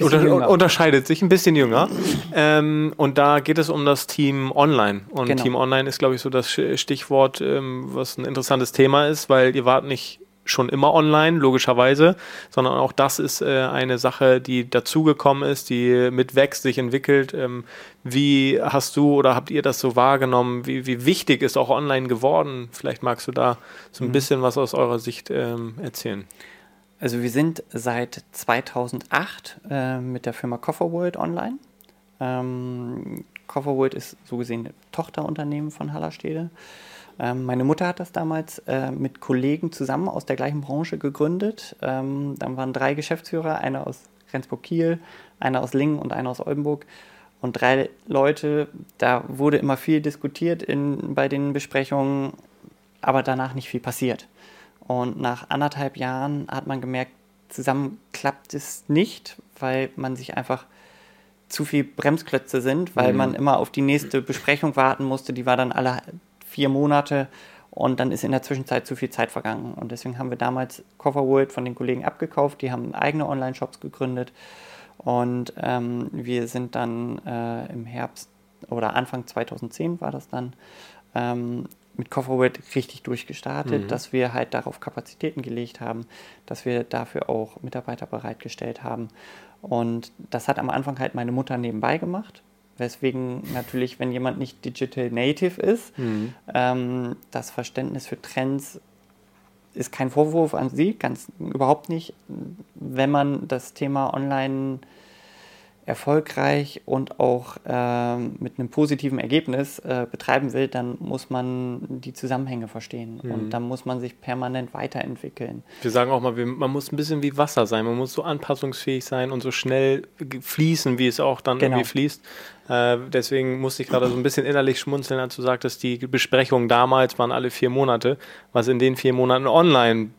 unter, unterscheidet sich ein bisschen jünger. ähm, und da geht es um das Team Online. Und genau. Team Online ist, glaube ich, so das Stichwort, ähm, was ein interessantes Thema ist, weil ihr wart nicht schon immer online, logischerweise, sondern auch das ist äh, eine Sache, die dazugekommen ist, die mitwächst, sich entwickelt. Ähm, wie hast du oder habt ihr das so wahrgenommen? Wie, wie wichtig ist auch online geworden? Vielleicht magst du da so ein mhm. bisschen was aus eurer Sicht ähm, erzählen. Also wir sind seit 2008 äh, mit der Firma Cofferworld online. Ähm, Cofferworld ist so gesehen ein Tochterunternehmen von Hallerstede. Ähm, meine Mutter hat das damals äh, mit Kollegen zusammen aus der gleichen Branche gegründet. Ähm, dann waren drei Geschäftsführer, einer aus Rendsburg-Kiel, einer aus Lingen und einer aus Oldenburg. Und drei Leute, da wurde immer viel diskutiert in, bei den Besprechungen, aber danach nicht viel passiert. Und nach anderthalb Jahren hat man gemerkt, zusammen klappt es nicht, weil man sich einfach zu viel Bremsklötze sind, weil mhm. man immer auf die nächste Besprechung warten musste. Die war dann alle vier Monate und dann ist in der Zwischenzeit zu viel Zeit vergangen. Und deswegen haben wir damals Coverworld von den Kollegen abgekauft. Die haben eigene Online-Shops gegründet. Und ähm, wir sind dann äh, im Herbst oder Anfang 2010 war das dann ähm, mit Coverworld richtig durchgestartet, mhm. dass wir halt darauf Kapazitäten gelegt haben, dass wir dafür auch Mitarbeiter bereitgestellt haben. Und das hat am Anfang halt meine Mutter nebenbei gemacht. Weswegen natürlich, wenn jemand nicht Digital Native ist, mhm. ähm, das Verständnis für Trends ist kein Vorwurf an Sie, ganz überhaupt nicht. Wenn man das Thema Online erfolgreich und auch äh, mit einem positiven Ergebnis äh, betreiben will, dann muss man die Zusammenhänge verstehen mhm. und dann muss man sich permanent weiterentwickeln. Wir sagen auch mal, man muss ein bisschen wie Wasser sein, man muss so anpassungsfähig sein und so schnell fließen, wie es auch dann genau. irgendwie fließt. Äh, deswegen musste ich gerade so ein bisschen innerlich schmunzeln, als du sagtest, die Besprechungen damals waren alle vier Monate, was in den vier Monaten online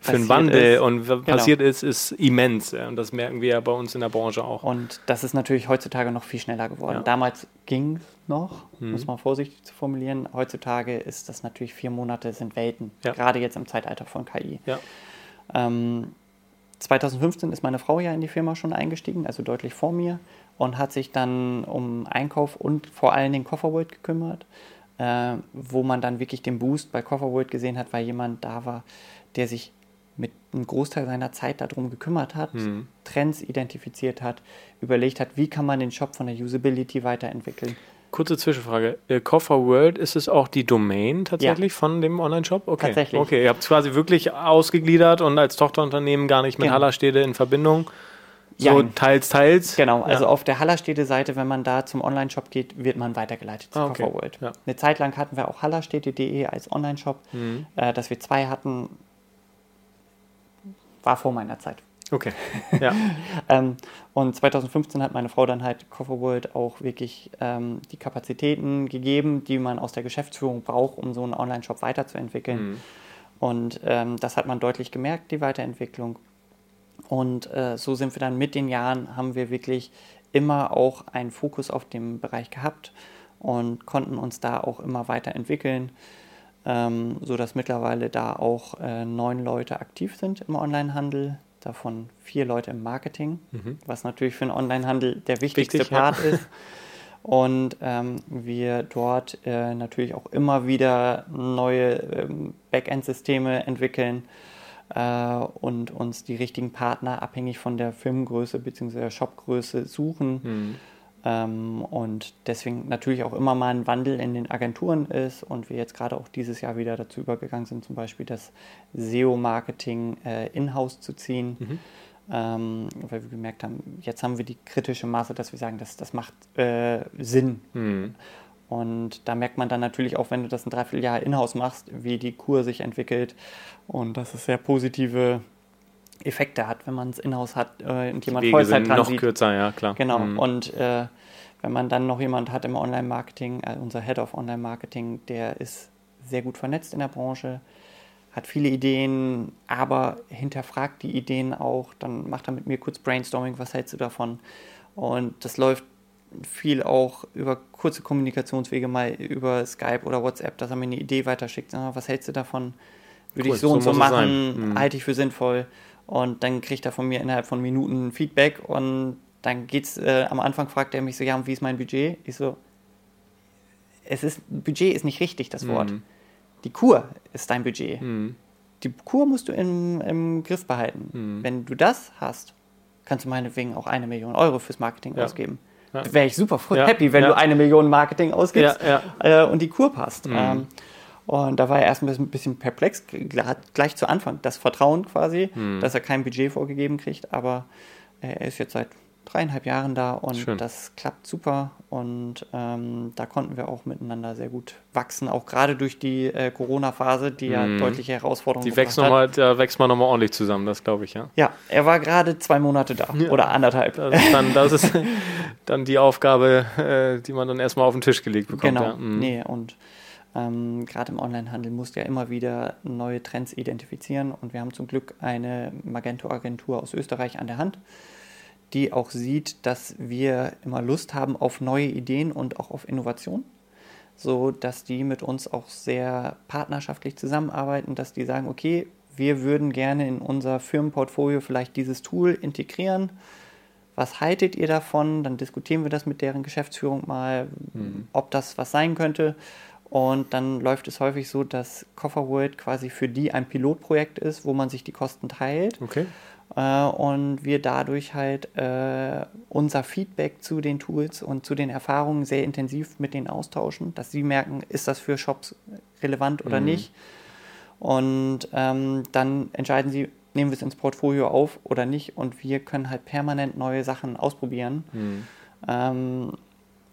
für einen Wandel ist. und was genau. passiert ist, ist immens. Ja. Und das merken wir ja bei uns in der Branche auch. Und das ist natürlich heutzutage noch viel schneller geworden. Ja. Damals ging es noch, mhm. muss man vorsichtig zu formulieren. Heutzutage ist das natürlich vier Monate sind Welten, ja. gerade jetzt im Zeitalter von KI. Ähm, 2015 ist meine Frau ja in die Firma schon eingestiegen, also deutlich vor mir, und hat sich dann um Einkauf und vor allem den Kofferworld gekümmert, äh, wo man dann wirklich den Boost bei Kofferworld gesehen hat, weil jemand da war, der sich mit einem Großteil seiner Zeit darum gekümmert hat, mhm. Trends identifiziert hat, überlegt hat, wie kann man den Shop von der Usability weiterentwickeln. Kurze Zwischenfrage. Äh, Koffer World, ist es auch die Domain tatsächlich ja. von dem Online-Shop? Okay. Tatsächlich. Okay, ihr habt es quasi wirklich ausgegliedert und als Tochterunternehmen gar nicht mit genau. Hallerstede in Verbindung. So ja, teils, teils. Genau, also ja. auf der Hallerstädte-Seite, wenn man da zum Online-Shop geht, wird man weitergeleitet zu ah, okay. World. Ja. Eine Zeit lang hatten wir auch hallerstädte.de als Online-Shop. Mhm. Äh, dass wir zwei hatten, war vor meiner Zeit. Okay. [LAUGHS] Ja. ähm, und 2015 hat meine Frau dann halt Coverworld auch wirklich ähm, die Kapazitäten gegeben, die man aus der Geschäftsführung braucht, um so einen Online-Shop weiterzuentwickeln. Mhm. Und ähm, das hat man deutlich gemerkt, die Weiterentwicklung. Und äh, so sind wir dann mit den Jahren, haben wir wirklich immer auch einen Fokus auf dem Bereich gehabt und konnten uns da auch immer weiterentwickeln ähm, sodass mittlerweile da auch äh, neun Leute aktiv sind im Onlinehandel, davon vier Leute im Marketing, mhm. was natürlich für einen Onlinehandel der wichtigste Wichtig, Part ja. ist. [LAUGHS] Und ähm, wir dort äh, natürlich auch immer wieder neue ähm, Backend-Systeme entwickeln äh, und uns die richtigen Partner abhängig von der Firmengröße bzw. Shopgröße suchen. Mhm und deswegen natürlich auch immer mal ein Wandel in den Agenturen ist und wir jetzt gerade auch dieses Jahr wieder dazu übergegangen sind, zum Beispiel das SEO-Marketing äh, in-house zu ziehen. Mhm. Ähm, weil wir gemerkt haben, jetzt haben wir die kritische Masse, dass wir sagen, das, das macht äh, Sinn. Mhm. Und da merkt man dann natürlich auch, wenn du das ein Dreivierteljahr in-house machst, wie die Kur sich entwickelt und dass es sehr positive Effekte hat, wenn man es in-house hat äh, und jemand Vollzeit dran noch sieht. kürzer, ja klar. Genau. Mhm. Und äh, wenn man dann noch jemand hat im Online-Marketing, äh, unser Head of Online-Marketing, der ist sehr gut vernetzt in der Branche, hat viele Ideen, aber hinterfragt die Ideen auch. Dann macht er mit mir kurz Brainstorming, was hältst du davon? Und das läuft viel auch über kurze Kommunikationswege, mal über Skype oder WhatsApp, dass er mir eine Idee weiterschickt. Was hältst du davon? Würde cool, ich so, so und so machen, mhm. halte ich für sinnvoll. Und dann kriegt er von mir innerhalb von Minuten Feedback und dann geht's, äh, am Anfang fragt er mich so, ja, und wie ist mein Budget? Ich so, es ist, Budget ist nicht richtig, das Wort. Mhm. Die Kur ist dein Budget. Mhm. Die Kur musst du im, im Griff behalten. Mhm. Wenn du das hast, kannst du meinetwegen auch eine Million Euro fürs Marketing ja. ausgeben. Ja. Wäre ich super ja. happy, wenn du eine Million Marketing ausgibst äh, und die Kur passt. Mhm. Ähm, und da war er erst ein bisschen perplex, gleich zu Anfang. Das Vertrauen quasi, hm. dass er kein Budget vorgegeben kriegt, aber er ist jetzt seit dreieinhalb Jahren da und Schön. das klappt super und ähm, da konnten wir auch miteinander sehr gut wachsen, auch gerade durch die äh, Corona-Phase, die ja mhm. deutliche Herausforderungen die wächst noch mal, Da wächst man nochmal ordentlich zusammen, das glaube ich, ja. Ja, er war gerade zwei Monate da ja. oder anderthalb. Das ist, dann, das ist [LAUGHS] dann die Aufgabe, äh, die man dann erstmal auf den Tisch gelegt bekommt. Genau, ja. mhm. nee, und ähm, Gerade im Onlinehandel musst du ja immer wieder neue Trends identifizieren und wir haben zum Glück eine Magento-Agentur aus Österreich an der Hand, die auch sieht, dass wir immer Lust haben auf neue Ideen und auch auf Innovation, so dass die mit uns auch sehr partnerschaftlich zusammenarbeiten, dass die sagen, okay, wir würden gerne in unser Firmenportfolio vielleicht dieses Tool integrieren. Was haltet ihr davon? Dann diskutieren wir das mit deren Geschäftsführung mal, mhm. ob das was sein könnte. Und dann läuft es häufig so, dass Cofferworld quasi für die ein Pilotprojekt ist, wo man sich die Kosten teilt. Okay. Äh, und wir dadurch halt äh, unser Feedback zu den Tools und zu den Erfahrungen sehr intensiv mit denen austauschen, dass sie merken, ist das für Shops relevant oder mhm. nicht. Und ähm, dann entscheiden sie, nehmen wir es ins Portfolio auf oder nicht. Und wir können halt permanent neue Sachen ausprobieren. Mhm. Ähm,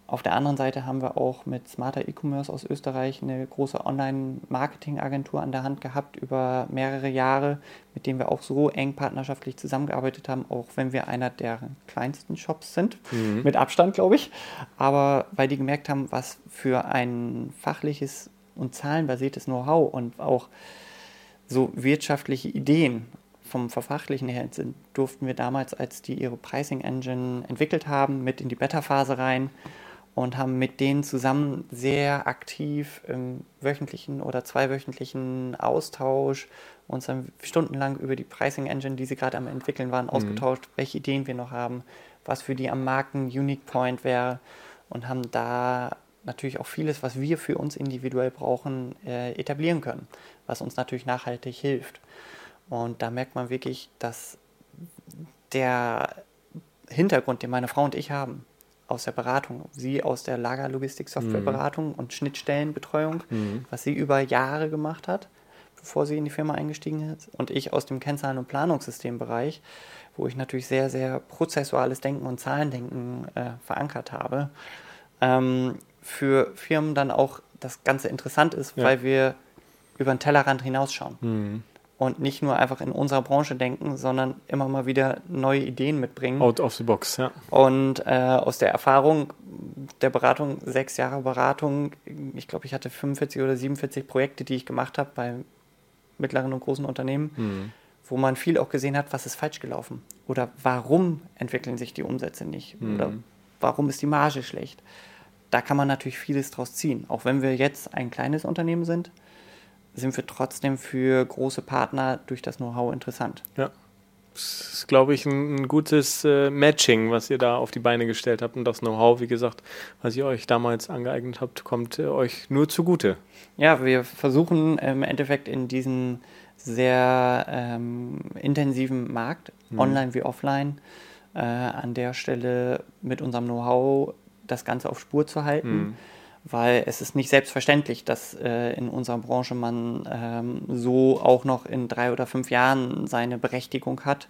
auf der anderen Seite haben wir auch mit Smarter E-Commerce aus Österreich eine große Online-Marketing-Agentur an der Hand gehabt über mehrere Jahre, mit dem wir auch so eng partnerschaftlich zusammengearbeitet haben, auch wenn wir einer der kleinsten Shops sind, mhm. mit Abstand, glaube ich. Aber weil die gemerkt haben, was für ein fachliches und zahlenbasiertes Know-how und auch so wirtschaftliche Ideen vom Verfachlichen her sind, durften wir damals, als die ihre Pricing Engine entwickelt haben, mit in die Beta-Phase rein und haben mit denen zusammen sehr aktiv im wöchentlichen oder zweiwöchentlichen Austausch uns dann stundenlang über die Pricing Engine, die sie gerade am entwickeln waren, mhm. ausgetauscht, welche Ideen wir noch haben, was für die am Markt ein Unique Point wäre und haben da natürlich auch vieles, was wir für uns individuell brauchen, äh, etablieren können, was uns natürlich nachhaltig hilft. Und da merkt man wirklich, dass der Hintergrund, den meine Frau und ich haben, aus der Beratung, sie aus der Lagerlogistik-Softwareberatung mhm. und Schnittstellenbetreuung, mhm. was sie über Jahre gemacht hat, bevor sie in die Firma eingestiegen ist, und ich aus dem Kennzahlen- und Planungssystembereich, wo ich natürlich sehr, sehr prozessuales Denken und Zahlendenken äh, verankert habe, ähm, für Firmen dann auch das Ganze interessant ist, ja. weil wir über den Tellerrand hinausschauen. Mhm und nicht nur einfach in unserer Branche denken, sondern immer mal wieder neue Ideen mitbringen. Out of the box, ja. Und äh, aus der Erfahrung der Beratung, sechs Jahre Beratung, ich glaube, ich hatte 45 oder 47 Projekte, die ich gemacht habe bei mittleren und großen Unternehmen, mhm. wo man viel auch gesehen hat, was ist falsch gelaufen oder warum entwickeln sich die Umsätze nicht mhm. oder warum ist die Marge schlecht. Da kann man natürlich vieles draus ziehen. Auch wenn wir jetzt ein kleines Unternehmen sind, sind wir trotzdem für große Partner durch das Know-how interessant. Ja. Das ist, glaube ich, ein, ein gutes äh, Matching, was ihr da auf die Beine gestellt habt. Und das Know-how, wie gesagt, was ihr euch damals angeeignet habt, kommt äh, euch nur zugute. Ja, wir versuchen im Endeffekt in diesen sehr ähm, intensiven Markt, mhm. online wie offline, äh, an der Stelle mit unserem Know-how das Ganze auf Spur zu halten. Mhm weil es ist nicht selbstverständlich, dass äh, in unserer Branche man ähm, so auch noch in drei oder fünf Jahren seine Berechtigung hat,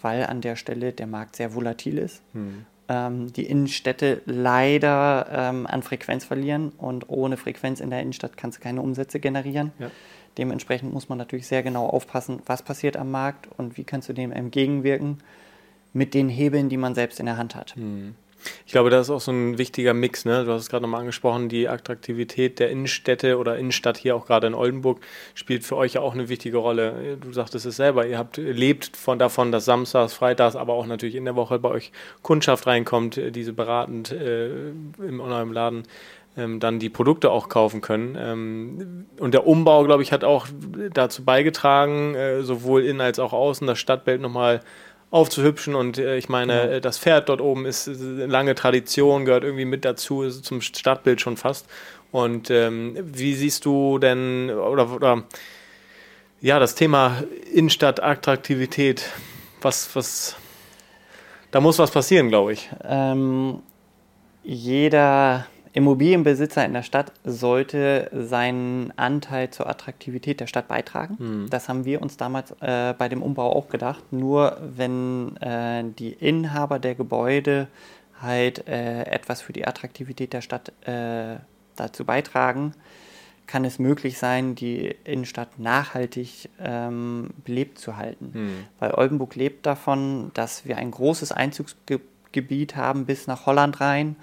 weil an der Stelle der Markt sehr volatil ist. Hm. Ähm, die Innenstädte leider ähm, an Frequenz verlieren und ohne Frequenz in der Innenstadt kannst du keine Umsätze generieren. Ja. Dementsprechend muss man natürlich sehr genau aufpassen, was passiert am Markt und wie kannst du dem entgegenwirken mit den Hebeln, die man selbst in der Hand hat. Hm. Ich glaube, das ist auch so ein wichtiger Mix. Ne? Du hast es gerade nochmal angesprochen, die Attraktivität der Innenstädte oder Innenstadt hier auch gerade in Oldenburg spielt für euch ja auch eine wichtige Rolle. Du sagtest es selber, ihr habt lebt von davon, dass samstags, freitags, aber auch natürlich in der Woche bei euch Kundschaft reinkommt, diese beratend äh, in eurem Laden ähm, dann die Produkte auch kaufen können. Ähm, und der Umbau, glaube ich, hat auch dazu beigetragen, äh, sowohl innen als auch außen das Stadtbild nochmal aufzuhübschen. Und äh, ich meine, ja. Äh, das Pferd dort oben ist eine lange Tradition, gehört irgendwie mit dazu, ist zum Stadtbild schon fast. Und ähm, wie siehst du denn, oder, oder ja, das Thema Innenstadt-Attraktivität, was, was, da muss was passieren, glaube ich. Ähm, jeder Immobilienbesitzer in der Stadt sollte seinen Anteil zur Attraktivität der Stadt beitragen. Mhm. Das haben wir uns damals äh, bei dem Umbau auch gedacht. Nur wenn äh, die Inhaber der Gebäude halt äh, etwas für die Attraktivität der Stadt äh, dazu beitragen, kann es möglich sein, die Innenstadt nachhaltig ähm, belebt zu halten. Mhm. Weil Oldenburg lebt davon, dass wir ein großes Einzugsgebiet haben bis nach Holland rein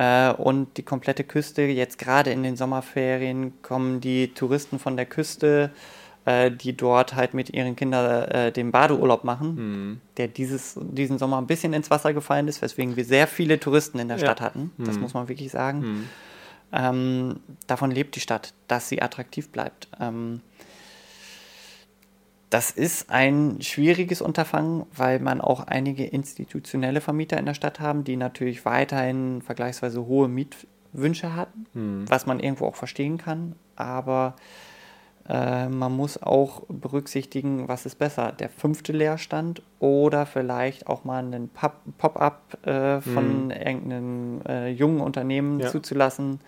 äh, und die komplette Küste. Jetzt gerade in den Sommerferien kommen die Touristen von der Küste, äh, die dort halt mit ihren Kindern äh, den Badeurlaub machen, mhm. der dieses, diesen Sommer ein bisschen ins Wasser gefallen ist, weswegen wir sehr viele Touristen in der ja. Stadt hatten. Das mhm. muss man wirklich sagen. Mhm. Ähm, davon lebt die Stadt, dass sie attraktiv bleibt. Ähm, das ist ein schwieriges Unterfangen, weil man auch einige institutionelle Vermieter in der Stadt haben, die natürlich weiterhin vergleichsweise hohe Mietwünsche hatten, mhm. was man irgendwo auch verstehen kann. Aber äh, man muss auch berücksichtigen, was ist besser, der fünfte Leerstand oder vielleicht auch mal einen Pop-up äh, von mhm. irgendeinem äh, jungen Unternehmen ja. zuzulassen.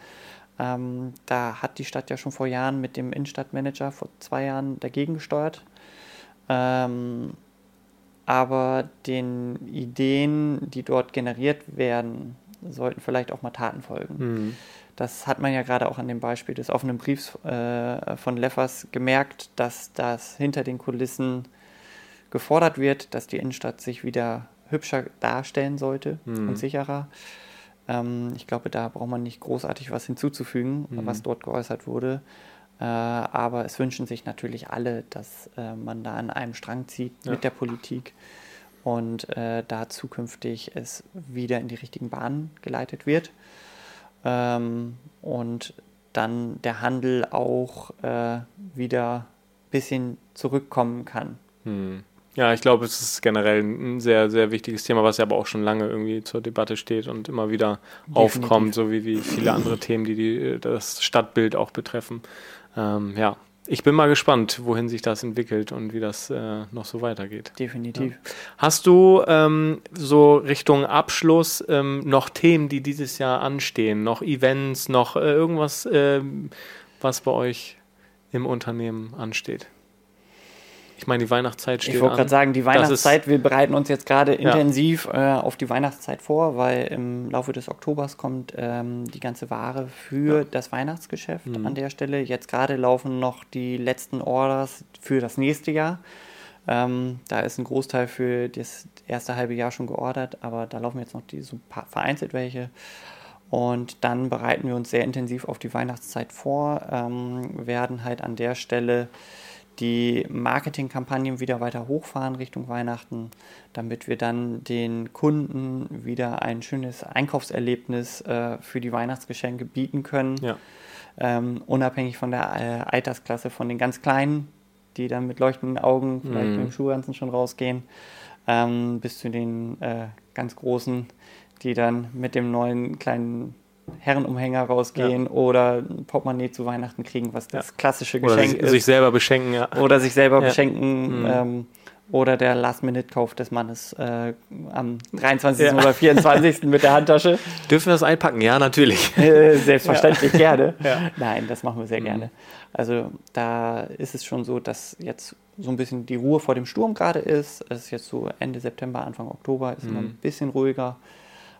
Ähm, da hat die Stadt ja schon vor Jahren mit dem Innenstadtmanager vor zwei Jahren dagegen gesteuert ähm, aber den Ideen, die dort generiert werden, sollten vielleicht auch mal Taten folgen. Mhm. Das hat man ja gerade auch an dem Beispiel des offenen Briefs äh, von Leffers gemerkt, dass das hinter den Kulissen gefordert wird, dass die Innenstadt sich wieder hübscher darstellen sollte mhm. und sicherer. Ähm, ich glaube, da braucht man nicht großartig was hinzuzufügen, mhm. was dort geäußert wurde. Äh, aber es wünschen sich natürlich alle, dass äh, man da an einem Strang zieht ja. mit der Politik und äh, da zukünftig es wieder in die richtigen Bahnen geleitet wird. Ähm, und dann der Handel auch äh, wieder ein bisschen zurückkommen kann. Hm. Ja, ich glaube, es ist generell ein sehr, sehr wichtiges Thema, was ja aber auch schon lange irgendwie zur Debatte steht und immer wieder Definitiv. aufkommt, so wie, wie viele andere Themen, die, die das Stadtbild auch betreffen. Ähm, ja, ich bin mal gespannt, wohin sich das entwickelt und wie das äh, noch so weitergeht. Definitiv. Ja. Hast du ähm, so Richtung Abschluss ähm, noch Themen, die dieses Jahr anstehen? Noch Events, noch äh, irgendwas, äh, was bei euch im Unternehmen ansteht? Ich meine, die Weihnachtszeit steht Ich wollte gerade sagen, die Weihnachtszeit, wir bereiten uns jetzt gerade ja. intensiv äh, auf die Weihnachtszeit vor, weil im Laufe des Oktobers kommt ähm, die ganze Ware für ja. das Weihnachtsgeschäft mhm. an der Stelle. Jetzt gerade laufen noch die letzten Orders für das nächste Jahr. Ähm, da ist ein Großteil für das erste halbe Jahr schon geordert, aber da laufen jetzt noch die so vereinzelt welche. Und dann bereiten wir uns sehr intensiv auf die Weihnachtszeit vor, ähm, werden halt an der Stelle die Marketingkampagnen wieder weiter hochfahren Richtung Weihnachten, damit wir dann den Kunden wieder ein schönes Einkaufserlebnis äh, für die Weihnachtsgeschenke bieten können. Ja. Ähm, unabhängig von der äh, Altersklasse, von den ganz Kleinen, die dann mit leuchtenden Augen vielleicht mhm. mit dem Schuhranzen schon rausgehen, ähm, bis zu den äh, ganz Großen, die dann mit dem neuen kleinen Herrenumhänger rausgehen ja. oder ein Portemonnaie zu Weihnachten kriegen, was das klassische Geschenk oder sich, ist. sich selber beschenken, ja. Oder sich selber ja. beschenken. Mhm. Ähm, oder der Last-Minute-Kauf des Mannes äh, am 23. oder 24. mit der Handtasche. [LAUGHS] Dürfen wir das einpacken? Ja, natürlich. Äh, selbstverständlich [LAUGHS] gerne. Nein, das machen wir sehr mhm. gerne. Also da ist es schon so, dass jetzt so ein bisschen die Ruhe vor dem Sturm gerade ist. Es ist jetzt so Ende September, Anfang Oktober, ist mhm. ein bisschen ruhiger.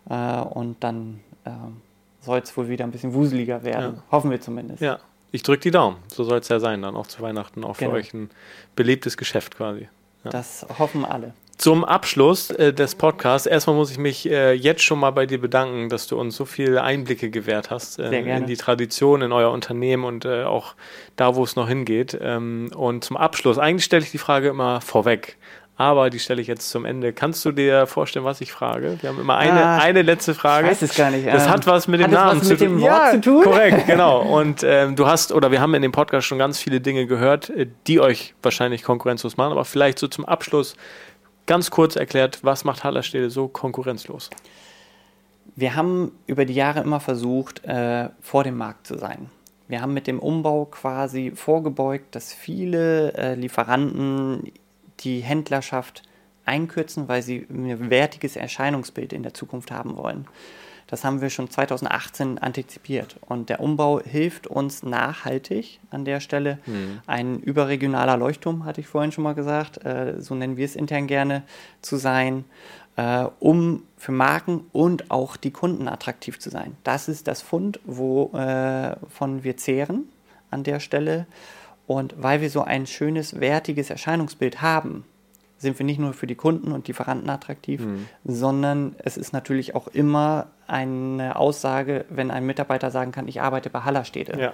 Äh, und dann ähm, soll es wohl wieder ein bisschen wuseliger werden. Ja. Hoffen wir zumindest. Ja, ich drücke die Daumen. So soll es ja sein, dann auch zu Weihnachten, auch genau. für euch ein belebtes Geschäft quasi. Ja. Das hoffen alle. Zum Abschluss äh, des Podcasts, erstmal muss ich mich äh, jetzt schon mal bei dir bedanken, dass du uns so viele Einblicke gewährt hast äh, in die Tradition, in euer Unternehmen und äh, auch da, wo es noch hingeht. Ähm, und zum Abschluss, eigentlich stelle ich die Frage immer vorweg aber die stelle ich jetzt zum Ende. Kannst du dir vorstellen, was ich frage? Wir haben immer eine, ah, eine letzte Frage. Ich weiß es gar nicht. Das ähm, hat was mit dem Namen was mit zu tun. Dem Wort ja, zu tun? Korrekt, [LAUGHS] genau. Und ähm, du hast, oder wir haben in dem Podcast schon ganz viele Dinge gehört, äh, die euch wahrscheinlich konkurrenzlos machen, aber vielleicht so zum Abschluss ganz kurz erklärt, was macht Hallerstede so konkurrenzlos? Wir haben über die Jahre immer versucht, äh, vor dem Markt zu sein. Wir haben mit dem Umbau quasi vorgebeugt, dass viele äh, Lieferanten die Händlerschaft einkürzen, weil sie ein wertiges Erscheinungsbild in der Zukunft haben wollen. Das haben wir schon 2018 antizipiert. Und der Umbau hilft uns nachhaltig an der Stelle. Mhm. Ein überregionaler Leuchtturm, hatte ich vorhin schon mal gesagt, äh, so nennen wir es intern gerne, zu sein, äh, um für Marken und auch die Kunden attraktiv zu sein. Das ist das Fund, wovon äh, wir zehren an der Stelle. Und weil wir so ein schönes, wertiges Erscheinungsbild haben, sind wir nicht nur für die Kunden und Lieferanten attraktiv, mhm. sondern es ist natürlich auch immer eine Aussage, wenn ein Mitarbeiter sagen kann, ich arbeite bei Hallerstede. Ja.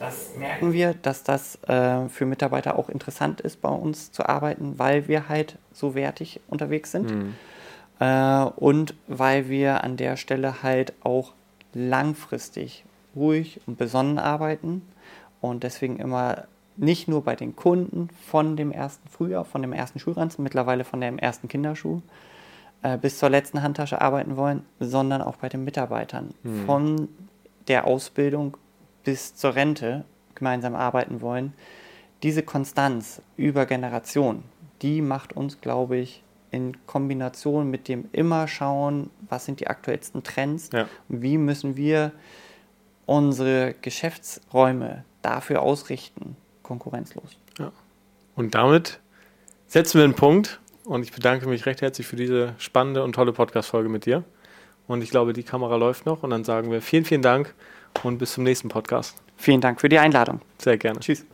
Das merken wir, dass das äh, für Mitarbeiter auch interessant ist, bei uns zu arbeiten, weil wir halt so wertig unterwegs sind. Mhm. Äh, und weil wir an der Stelle halt auch langfristig ruhig und besonnen arbeiten und deswegen immer nicht nur bei den Kunden von dem ersten Frühjahr, von dem ersten Schulranzen, mittlerweile von dem ersten Kinderschuh äh, bis zur letzten Handtasche arbeiten wollen, sondern auch bei den Mitarbeitern. Mhm. Von der Ausbildung bis zur Rente gemeinsam arbeiten wollen. Diese Konstanz über Generationen, die macht uns, glaube ich, in Kombination mit dem immer schauen, was sind die aktuellsten Trends, ja. wie müssen wir unsere Geschäftsräume dafür ausrichten, konkurrenzlos. Ja. Und damit setzen wir einen Punkt und ich bedanke mich recht herzlich für diese spannende und tolle Podcast-Folge mit dir. Und ich glaube, die Kamera läuft noch und dann sagen wir vielen, vielen Dank und bis zum nächsten Podcast. Vielen Dank für die Einladung. Sehr gerne. Tschüss.